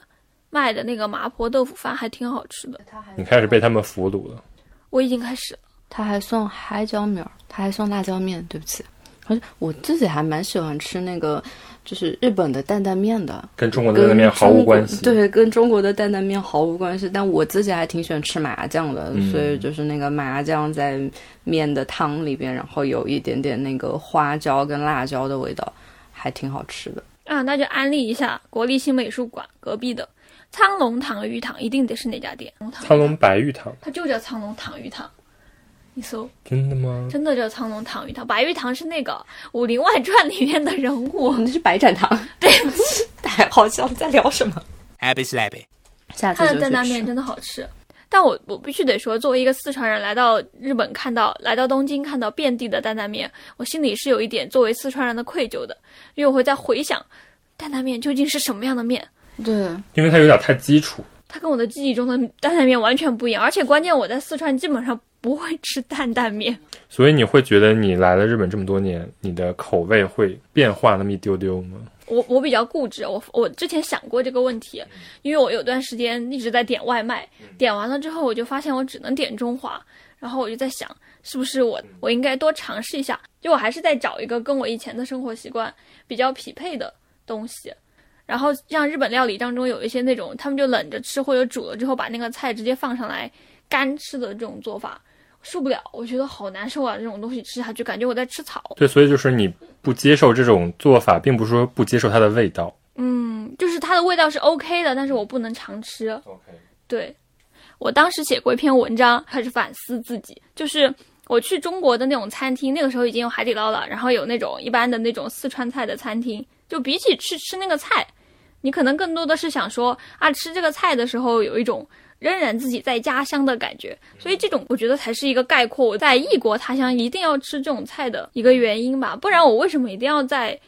卖的那个麻婆豆腐饭还挺好吃的，你开始被他们俘虏了。我已经开始了。他还送海椒面儿，他还送辣椒面，对不起。而且我自己还蛮喜欢吃那个，就是日本的担担面的，跟中国的担担面毫无关系。对，跟中国的担担面毫无关系。但我自己还挺喜欢吃麻酱的，嗯所以就是那个麻酱在面的汤里边，然后有一点点那个花椒跟辣椒的味道，还挺好吃的。啊，那就安利一下国立新美术馆隔壁的苍龙堂鱼堂，一定得是那家店。苍龙白玉堂，它就叫苍龙堂鱼堂，你搜真的吗？真的叫苍龙唐玉堂。白玉堂是那个《武林外传》里面的人物，那是白展堂，对不起，太好笑，在聊什么？Happy slappy. 下次它的就去吃担担面真的好吃。但我我必须得说，作为一个四川人来到日本，看到来到东京看到遍地的担担面，我心里是有一点作为四川人的愧疚的，因为我会在回想担担面究竟是什么样的面。对，因为它有点太基础。它跟我的记忆中的担担面完全不一样，而且关键我在四川基本上不会吃担担面。所以你会觉得你来了日本这么多年，你的口味会变化那么一丢丢吗？我我比较固执，我我之前想过这个问题，因为我有段时间一直在点外卖，点完了之后我就发现我只能点中华，然后我就在想，是不是我我应该多尝试一下，就我还是在找一个跟我以前的生活习惯比较匹配的东西。然后像日本料理当中有一些那种，他们就冷着吃或者煮了之后把那个菜直接放上来干吃的这种做法，受不了，我觉得好难受啊！这种东西吃下去感觉我在吃草。对，所以就是你不接受这种做法，并不是说不接受它的味道。嗯，就是它的味道是 OK 的，但是我不能常吃。OK，对，我当时写过一篇文章，开始反思自己，就是我去中国的那种餐厅，那个时候已经有海底捞了，然后有那种一般的那种四川菜的餐厅，就比起去吃那个菜，你可能更多的是想说啊，吃这个菜的时候有一种仍然自己在家乡的感觉，所以这种我觉得才是一个概括我在异国他乡一定要吃这种菜的一个原因吧，不然我为什么一定要在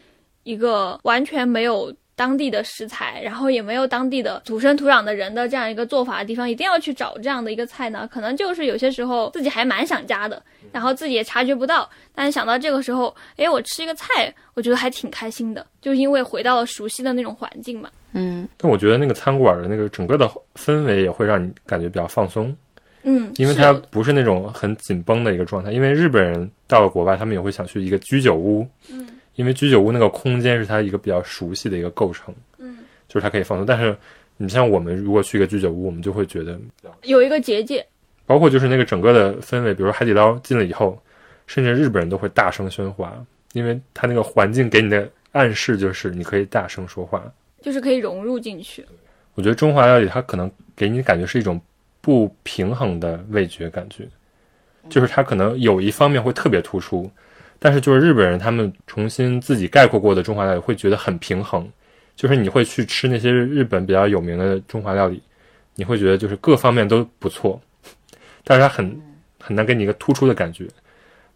一个完全没有当地的食材，然后也没有当地的土生土长的人的这样一个做法的地方，一定要去找这样的一个菜呢？可能就是有些时候自己还蛮想家的，然后自己也察觉不到，但是想到这个时候，诶，我吃一个菜，我觉得还挺开心的，就因为回到了熟悉的那种环境嘛。嗯，但我觉得那个餐馆的那个整个的氛围也会让你感觉比较放松，嗯，因为它不是那种很紧绷的一个状态。因为日本人到了国外，他们也会想去一个居酒屋，嗯，因为居酒屋那个空间是它一个比较熟悉的一个构成，嗯，就是它可以放松。但是你像我们如果去一个居酒屋，我们就会觉得，有一个结界，包括就是那个整个的氛围，比如说海底捞进了以后，甚至日本人都会大声喧哗，因为他那个环境给你的暗示就是你可以大声说话。就是可以融入进去。我觉得中华料理它可能给你感觉是一种不平衡的味觉感觉，就是它可能有一方面会特别突出，但是就是日本人他们重新自己概括过的中华料理会觉得很平衡，就是你会去吃那些日本比较有名的中华料理，你会觉得就是各方面都不错，但是它很很难给你一个突出的感觉。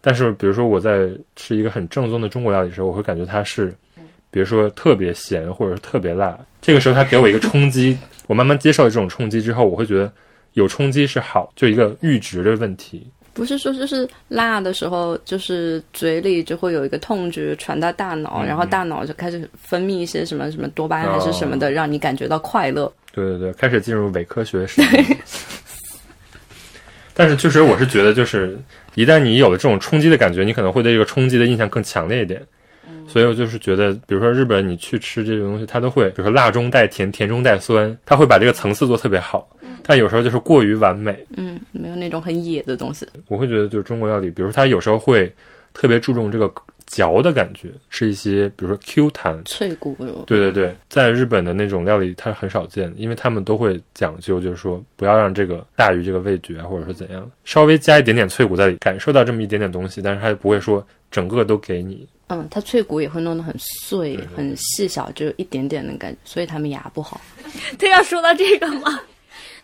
但是比如说我在吃一个很正宗的中国料理的时候，我会感觉它是，比如说特别咸或者是特别辣，这个时候它给我一个冲击，我慢慢接受了这种冲击之后，我会觉得有冲击是好，就一个阈值的问题。不是说就是辣的时候，就是嘴里就会有一个痛觉传到大脑，嗯然后大脑就开始分泌一些什么什么多巴胺哦还是什么的，让你感觉到快乐。对对对，开始进入伪科学时代。但是确实，我是觉得，就是一旦你有了这种冲击的感觉，你可能会对这个冲击的印象更强烈一点。所以我就是觉得，比如说日本，你去吃这种东西，它都会，比如说辣中带甜，甜中带酸，它会把这个层次做特别好。但有时候就是过于完美，嗯，没有那种很野的东西。我会觉得就是中国料理，比如说它有时候会特别注重这个嚼的感觉，是一些比如说 Q 弹，脆骨，对对对，在日本的那种料理，它很少见，因为他们都会讲究，就是说不要让这个大于这个味觉啊，或者说怎样，稍微加一点点脆骨在里，感受到这么一点点东西，但是它不会说整个都给你。嗯，它脆骨也会弄得很碎、很细小，就有一点点的感觉，所以他们牙不好。对，要说到这个嘛，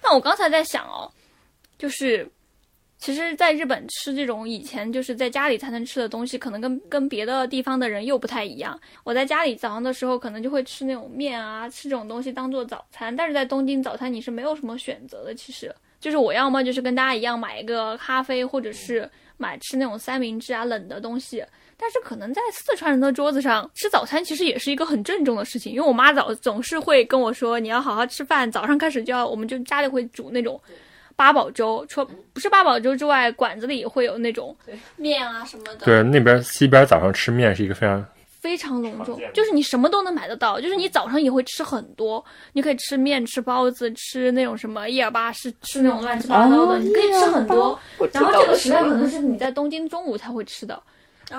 那我刚才在想哦，就是其实在日本吃这种以前就是在家里才能吃的东西，可能跟跟别的地方的人又不太一样。我在家里早上的时候可能就会吃那种面啊，吃这种东西当做早餐，但是在东京早餐你是没有什么选择的，其实就是我要么就是跟大家一样买一个咖啡，或者是买吃那种三明治啊冷的东西。但是可能在四川人的桌子上吃早餐，其实也是一个很郑重的事情，因为我妈早总是会跟我说，你要好好吃饭，早上开始就要，我们就家里会煮那种八宝粥，除不是八宝粥之外，馆子里也会有那种面啊什么的，对，那边西边早上吃面是一个非常非常隆重，就是你什么都能买得到，就是你早上也会吃很多，你可以吃面、吃包子、吃那种什么叶尔巴，是吃那种乱七八糟的，哦你可以吃很多。然后这个时代可能是是你在东京中午才会吃的。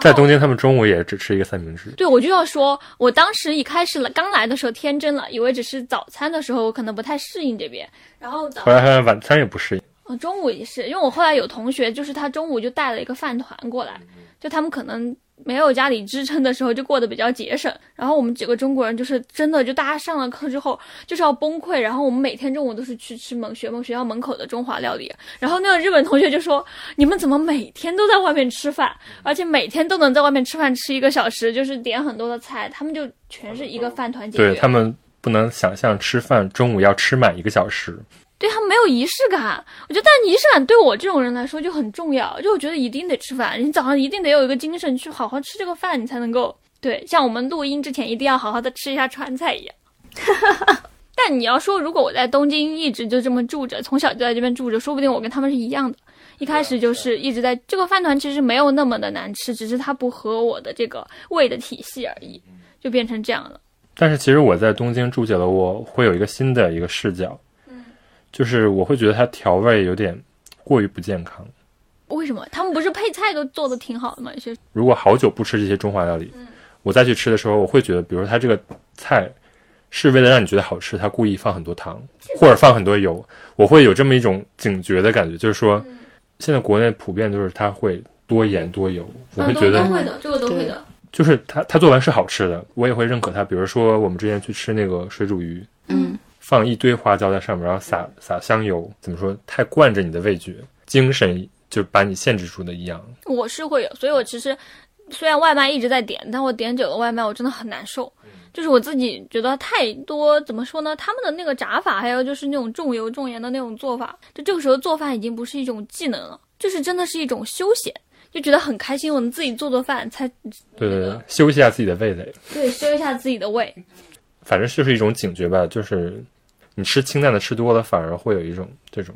在东京，他们中午也只吃一个三明治。对，我就要说，我当时一开始来刚来的时候天真了，以为只是早餐的时候我可能不太适应这边，然后早后来他晚餐也不适应，嗯中午也是，因为我后来有同学，就是他中午就带了一个饭团过来，就他们可能没有家里支撑的时候，就过得比较节省。然后我们几个中国人就是真的，就大家上了课之后就是要崩溃，然后我们每天中午都是去吃门学门学校门口的中华料理。然后那个日本同学就说：“你们怎么每天都在外面吃饭，而且每天都能在外面吃饭吃一个小时，就是点很多的菜，他们就全是一个饭团解决。”对他们不能想象吃饭中午要吃满一个小时。对他没有仪式感，我觉得，但仪式感对我这种人来说就很重要，就我觉得一定得吃饭，你早上一定得有一个精神去好好吃这个饭，你才能够对，像我们录音之前一定要好好的吃一下川菜一样。但你要说，如果我在东京一直就这么住着，从小就在这边住着，说不定我跟他们是一样的。一开始就是一直在这个饭团，其实没有那么的难吃，只是它不合我的这个胃的体系而已，就变成这样了。但是其实我在东京住久了，我会有一个新的一个视角，就是我会觉得它调味有点过于不健康。为什么？他们不是配菜都做的挺好的吗？有些如果好久不吃这些中华料理，我再去吃的时候，我会觉得，比如说它这个菜是为了让你觉得好吃，它故意放很多糖或者放很多油，我会有这么一种警觉的感觉，就是说，现在国内普遍就是它会多盐多油，我会嗯，觉得都都会的，这个都会的。就是它它做完是好吃的，我也会认可它。比如说我们之前去吃那个水煮鱼，嗯，放一堆花椒在上面，然后撒撒香油，怎么说？太惯着你的味觉，精神就把你限制住的一样。我是会有，所以我其实虽然外卖一直在点，但我点久了外卖我真的很难受。就是我自己觉得太多，怎么说呢？他们的那个炸法，还有就是那种重油重盐的那种做法，就这个时候做饭已经不是一种技能了，就是真的是一种休闲，就觉得很开心。我能自己做做饭，才对对对，休息一下自己的味蕾，对休一下自己的胃。反正就是一种警觉吧。就是你吃清淡的吃多了，反而会有一种这种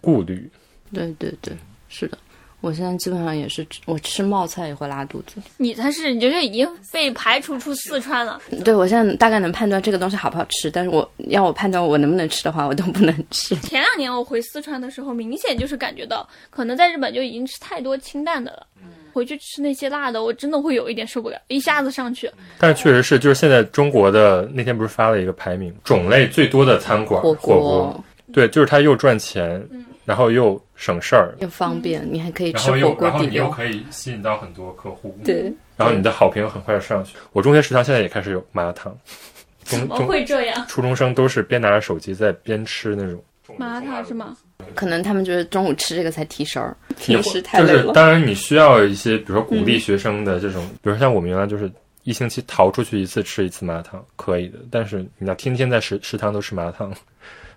顾虑。对对对，是的。我现在基本上也是，我吃冒菜也会拉肚子。你才是，你就是已经被排除出四川了。对我现在大概能判断这个东西好不好吃，但是我要我判断我能不能吃的话，我都不能吃。前两年我回四川的时候，明显就是感觉到，可能在日本就已经吃太多清淡的了。回去吃那些辣的，我真的会有一点受不了，一下子上去。但是确实是，就是现在中国的那天不是发了一个排名，种类最多的餐馆火锅，锅对，就是它又赚钱，然后又省事儿，又方便，你还可以吃火然后又锅底料。然后你又可以吸引到很多客户，对，然后你的好评很快就上去。我中学食堂现在也开始有麻辣烫，中怎么会这样？初中生都是边拿着手机在边吃那种麻辣烫是吗？可能他们觉得中午吃这个才提神儿，平时太就是累了。当然你需要一些，比如说鼓励学生的这种，比如像我们原来就是一星期逃出去一次吃一次麻辣烫，可以的。但是你要天天在食食堂都吃麻辣烫，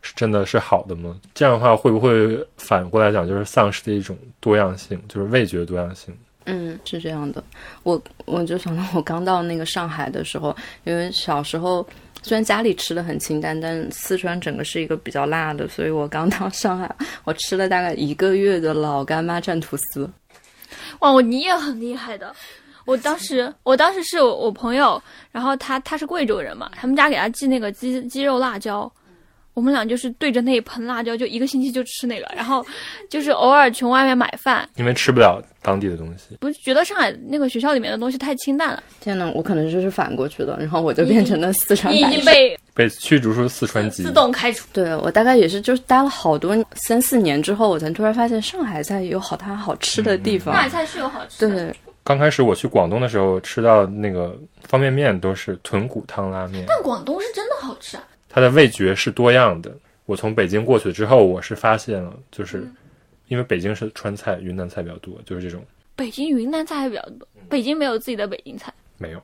是真的是好的吗？这样的话会不会反过来讲，就是丧失的一种多样性，就是味觉多样性？嗯，是这样的。我我就想到我刚到那个上海的时候，因为小时候虽然家里吃的很清淡，但四川整个是一个比较辣的，所以我刚到上海，我吃了大概一个月的老干妈蘸吐司。哇，你也很厉害的。我当时，我当时是我我朋友，然后他他是贵州人嘛，他们家给他寄那个鸡鸡肉辣椒，我们俩就是对着那一盆辣椒，就一个星期就吃那个，然后就是偶尔从外面买饭，因为吃不了当地的东西。不是觉得上海那个学校里面的东西太清淡了，天呐，我可能就是反过去的，然后我就变成了四川你已经被被驱逐出四川籍自，动开除。对我大概也是就是待了好多三四年之后，我才突然发现上海菜有好它好吃的地方。上海菜是有好吃的，对，刚开始我去广东的时候，吃到那个方便面都是豚骨汤拉面，但广东是真的好吃啊。它的味觉是多样的。我从北京过去之后，我是发现了，就是因为北京是川菜、云南菜比较多，就是这种北京云南菜还比较多，北京没有自己的北京菜，没有，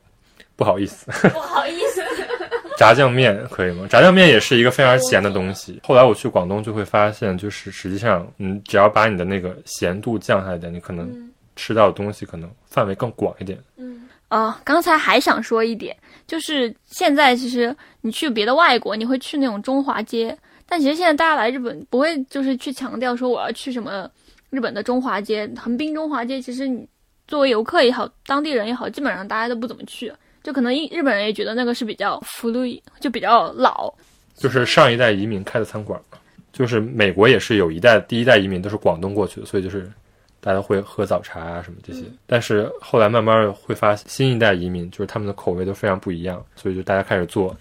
不好意思，不好意思。炸酱面可以吗？炸酱面也是一个非常咸的东西。后来我去广东就会发现，就是实际上，嗯，只要把你的那个咸度降下来点，你可能吃到的东西可能范围更广一点。啊、刚才还想说一点，就是现在其实你去别的外国，你会去那种中华街，但其实现在大家来日本不会就是去强调说我要去什么日本的中华街、横滨中华街，其实你作为游客也好，当地人也好，基本上大家都不怎么去，就可能一日本人也觉得那个是比较古鲁，就比较老。就是上一代移民开的餐馆嘛，就是美国也是有一代第一代移民都是广东过去的，所以就是大家会喝早茶啊什么这些。但是后来慢慢会发现，新一代移民就是他们的口味都非常不一样，所以就大家开始做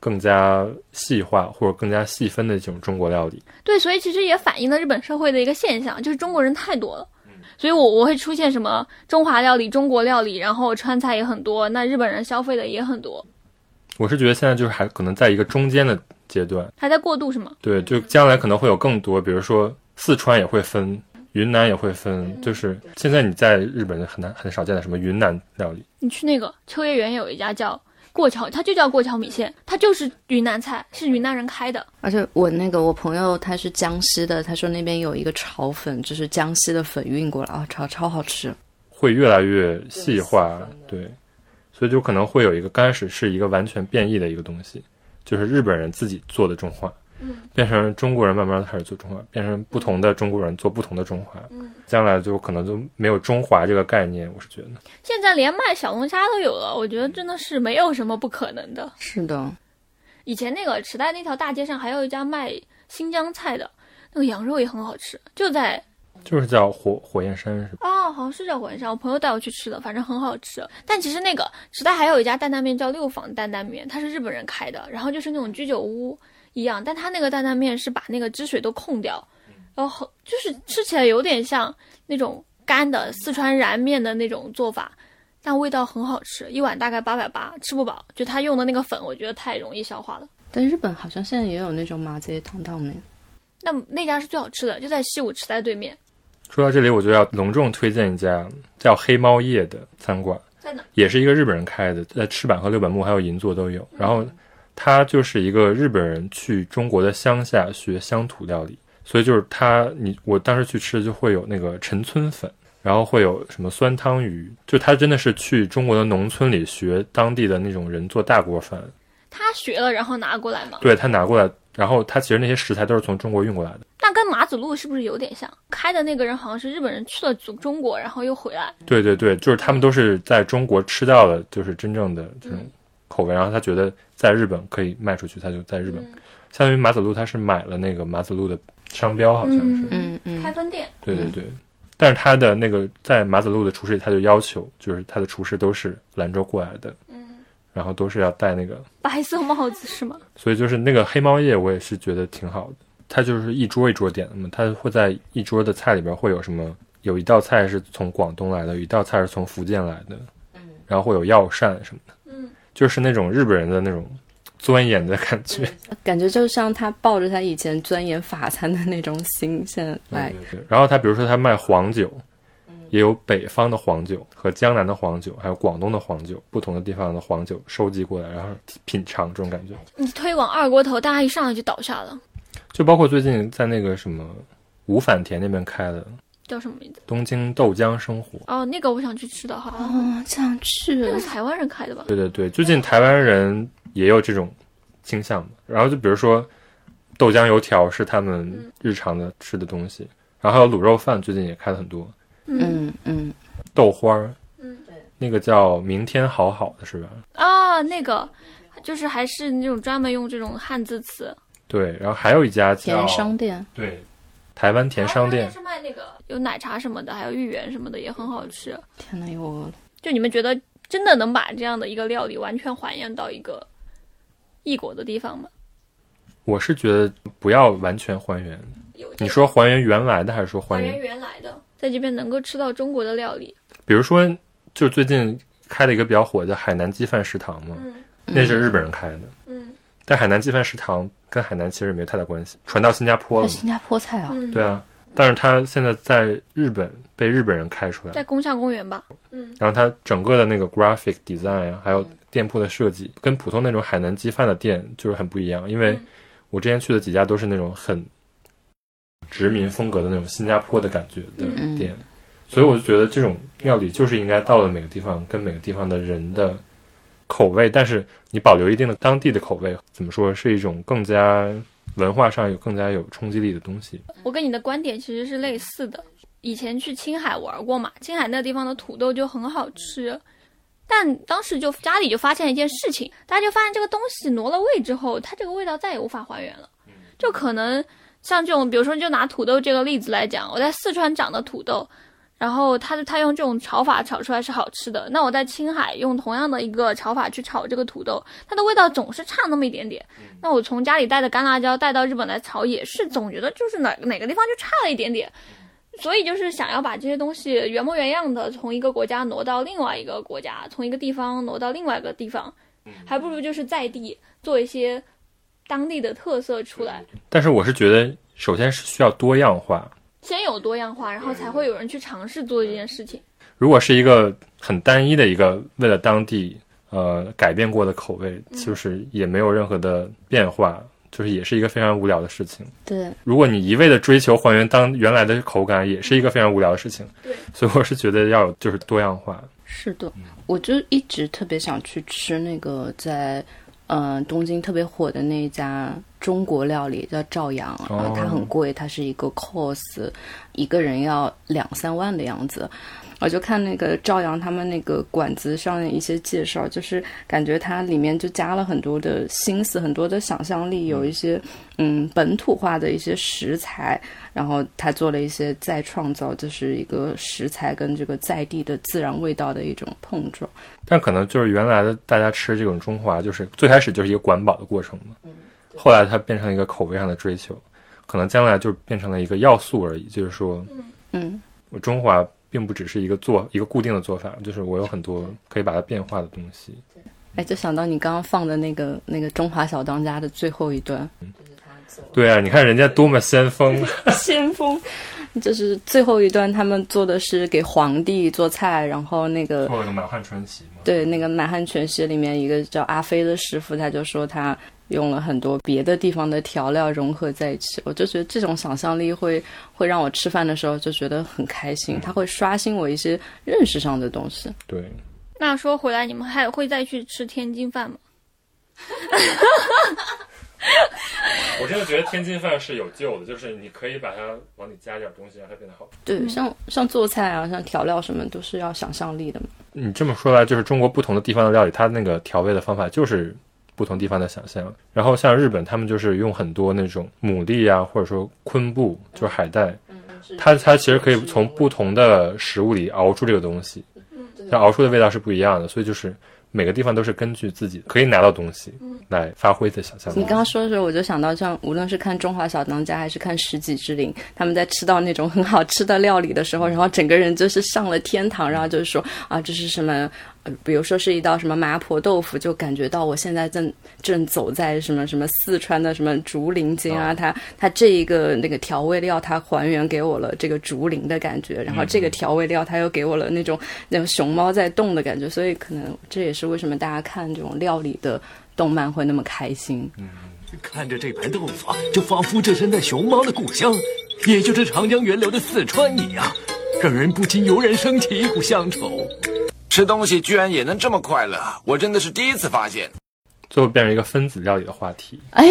更加细化或者更加细分的这种中国料理。对，所以其实也反映了日本社会的一个现象，就是中国人太多了。所以我我会出现什么中华料理、中国料理，然后川菜也很多，那日本人消费的也很多，我是觉得现在就是还可能在一个中间的阶段，还在过渡是吗？对，就将来可能会有更多，比如说四川也会分，云南也会分，就是现在你在日本很难很少见的什么云南料理。你去那个秋叶原有一家叫过桥，它就叫过桥米线，它就是云南菜，是云南人开的。而且我那个我朋友他是江西的，他说那边有一个炒粉，就是江西的粉运过来啊，炒超好吃。会越来越细化，对，所以就可能会有一个刚开始是一个完全变异的一个东西，就是日本人自己做的中华，嗯，变成中国人慢慢开始做中华，变成不同的中国人做不同的中华，嗯，将来就可能就没有中华这个概念，我是觉得，现在连卖小龙虾都有了，我觉得真的是没有什么不可能的。是的，以前那个池袋那条大街上还有一家卖新疆菜的，那个羊肉也很好吃，就在就是叫火火焰山是吧？啊、好像是叫火焰山，我朋友带我去吃的，反正很好吃。但其实那个池袋还有一家担担面叫六坊担担面，它是日本人开的，然后就是那种居酒屋一样，但它那个担担面是把那个汁水都控掉，然后就是吃起来有点像那种干的四川燃面的那种做法，但味道很好吃，一碗大概八百八，吃不饱。就他用的那个粉，我觉得太容易消化了。但日本好像现在也有那种麻街担担面。那那家是最好吃的，就在西武池袋对面，说到这里，我就要隆重推荐一家叫黑猫夜的餐馆，在哪？也是一个日本人开的，在赤坂和六本木还有银座都有。然后他就是一个日本人去中国的乡下学乡土料理，所以就是他，你我当时去吃就会有那个陈村粉，然后会有什么酸汤鱼，就他真的是去中国的农村里学当地的那种人做大锅饭，他学了然后拿过来嘛。对他拿过来，然后他其实那些食材都是从中国运过来的。那跟马子路是不是有点像？开的那个人好像是日本人去了中中国，然后又回来。对对对，就是他们都是在中国吃到了就是真正的这种口味，然后他觉得在日本可以卖出去，他就在日本，相当于马子路他是买了那个马子路的商标，好像是，嗯嗯开分店，对对对。但是他的那个在马子路的厨师里，他就要求就是他的厨师都是兰州过来的，嗯，然后都是要戴那个，白色帽子是吗？所以就是那个黑猫叶，我也是觉得挺好的。他就是一桌一桌点的嘛，他会在一桌的菜里边会有什么？有一道菜是从广东来的，有一道菜是从福建来的，嗯然后会有药膳什么的，嗯，就是那种日本人的那种钻研的感觉。感觉就像他抱着他以前钻研法餐的那种心，现在来对对然后他比如说他卖黄酒，也有北方的黄酒和江南的黄酒，还有广东的黄酒，不同的地方的黄酒收集过来，然后品尝这种感觉。你推广二锅头，大家一上来就倒下了，就包括最近在那个什么五反田那边开的叫什么名字？东京豆浆生活。哦，那个我想去吃的，好像哦，想去那个是台湾人开的吧？对对对，最近台湾人也有这种倾向嘛。然后就比如说豆浆油条是他们日常的吃的东西，然后还有卤肉饭，最近也开了很多。嗯嗯，豆花儿，嗯，对那个叫明天好好的是吧？啊，那个就是还是那种专门用这种汉字词。对，然后还有一家叫甜商店，对，台湾甜商店哦，是卖那个有奶茶什么的，还有芋圆什么的，也很好吃。天呐，有我就你们觉得真的能把这样的一个料理完全还原到一个异国的地方吗？我是觉得不要完全还原。你说还原原来的，还是说还还原原？原来的，在这边能够吃到中国的料理。比如说，就最近开了一个比较火的海南鸡饭食堂嘛，嗯那是日本人开的，嗯但海南鸡饭食堂跟海南其实没有太大关系，传到新加坡了。在新加坡菜啊，嗯，对啊，但是它现在在日本被日本人开出来在，宫下公园吧。嗯然后它整个的那个 graphic design 啊，还有店铺的设计，跟普通那种海南鸡饭的店就是很不一样。因为嗯我之前去的几家都是那种很殖民风格的那种新加坡的感觉的嗯店，所以我就觉得这种料理就是应该到了每个地方跟每个地方的人的口味，但是你保留一定的当地的口味，怎么说是一种更加文化上有更加有冲击力的东西。我跟你的观点其实是类似的。以前去青海玩过嘛，青海那地方的土豆就很好吃，但当时就家里就发现一件事情，大家就发现这个东西挪了味之后，它这个味道再也无法还原了。就可能像这种，比如说就拿土豆这个例子来讲，我在四川长的土豆，然后他他用这种炒法炒出来是好吃的，那我在青海用同样的一个炒法去炒这个土豆，它的味道总是差那么一点点。那我从家里带的干辣椒带到日本来炒，也是总觉得就是哪哪个地方就差了一点点。所以就是想要把这些东西原模原样的从一个国家挪到另外一个国家，从一个地方挪到另外一个地方，还不如就是在地做一些当地的特色出来。但是我是觉得，首先是需要多样化。先有多样化，然后才会有人去尝试做这件事情。如果是一个很单一的一个为了当地呃改变过的口味，就是也没有任何的变化，就是也是一个非常无聊的事情。对，如果你一味的追求还原当原来的口感，也是一个非常无聊的事情。对，所以我是觉得要有就是多样化。是的，我就一直特别想去吃那个在嗯、呃东京特别火的那一家中国料理，叫赵阳，然后它很贵，它是一个 cos，一个人要两三万的样子。我就看那个赵阳他们那个馆子上的一些介绍，就是感觉它里面就加了很多的心思，很多的想象力，有一些嗯本土化的一些食材，然后他做了一些再创造，就是一个食材跟这个在地的自然味道的一种碰撞。但可能就是原来的大家吃这种中华，就是最开始就是一个管饱的过程嘛，后来它变成一个口味上的追求，可能将来就变成了一个要素而已。就是说嗯，我中华并不只是一个做一个固定的做法，就是我有很多可以把它变化的东西。哎，就想到你刚刚放的那个那个《中华小当家》的最后一段，对啊，你看人家多么先锋，先锋，就是最后一段他们做的是给皇帝做菜，然后那个做了个满汉全席嘛。对那个《满汉全席》里面一个叫阿飞的师傅，他就说他用了很多别的地方的调料融合在一起，我就觉得这种想象力会会让我吃饭的时候就觉得很开心，它会刷新我一些认识上的东西。对，那说回来，你们还会再去吃天津饭吗？我真的觉得天津饭是有救的，就是你可以把它往里加点东西，让它变得好吃。对，像像做菜啊，像调料什么都是要想象力的嘛。你这么说来，就是中国不同的地方的料理，它那个调味的方法就是不同地方的想象。然后像日本，他们就是用很多那种牡蛎啊，或者说昆布，就是海带，它它其实可以从不同的食物里熬出这个东西，它熬出的味道是不一样的。所以就是每个地方都是根据自己可以拿到东西来发挥的想象力。你刚刚说的时候，我就想到，像无论是看《中华小当家》还是看《十几之灵》，他们在吃到那种很好吃的料理的时候，然后整个人就是上了天堂，然后就是说啊，这是什么呃比如说是一道什么麻婆豆腐，就感觉到我现在正正走在什么什么四川的什么竹林间啊，它它这一个那个调味料，它还原给我了这个竹林的感觉，然后这个调味料它又给我了那种那种熊猫在动的感觉，所以可能这也是为什么大家看这种料理的动漫会那么开心。看着这盘豆腐啊，就仿佛置身在熊猫的故乡，也就是长江源流的四川一样，让人不禁油然升起一股乡愁。吃东西居然也能这么快乐，我真的是第一次发现。最后变成一个分子料理的话题。哎，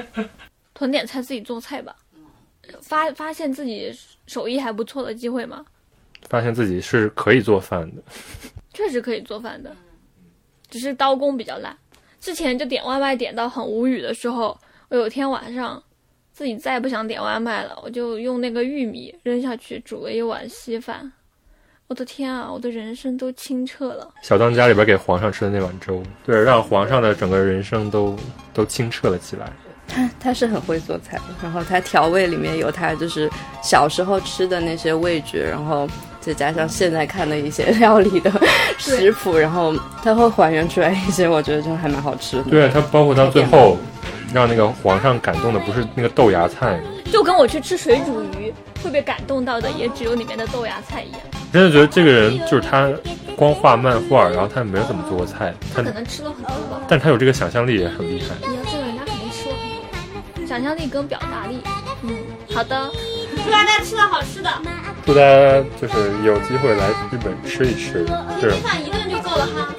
囤点菜自己做菜吧，发发现自己手艺还不错的机会吗？发现自己是可以做饭的，确实可以做饭的，只是刀工比较烂。之前就点外卖点到很无语的时候，我有天晚上自己再也不想点外卖了，我就用那个玉米扔下去煮了一碗稀饭。我的天啊，我的人生都清澈了。小当家里边给皇上吃的那碗粥，对，让皇上的整个人生都都清澈了起来。他他是很会做菜的，然后他调味里面有他就是小时候吃的那些味觉，然后再加上现在看的一些 料理的食谱，然后它会还原出来一些，我觉得就还蛮好吃的。对它，包括到最后，让那个皇上感动的不是那个豆芽菜，就跟我去吃水煮鱼会被感动到的，也只有里面的豆芽菜一样。真的觉得这个人就是他，光画漫画，然后他没有怎么做过菜，他可能吃了很多吧。但他有这个想象力也很厉害。你要这个人家肯定吃了很多，想象力跟表达力。嗯，好的，祝大家吃到好吃的，祝大家就是有机会来日本吃一吃这种饭一顿就够了哈。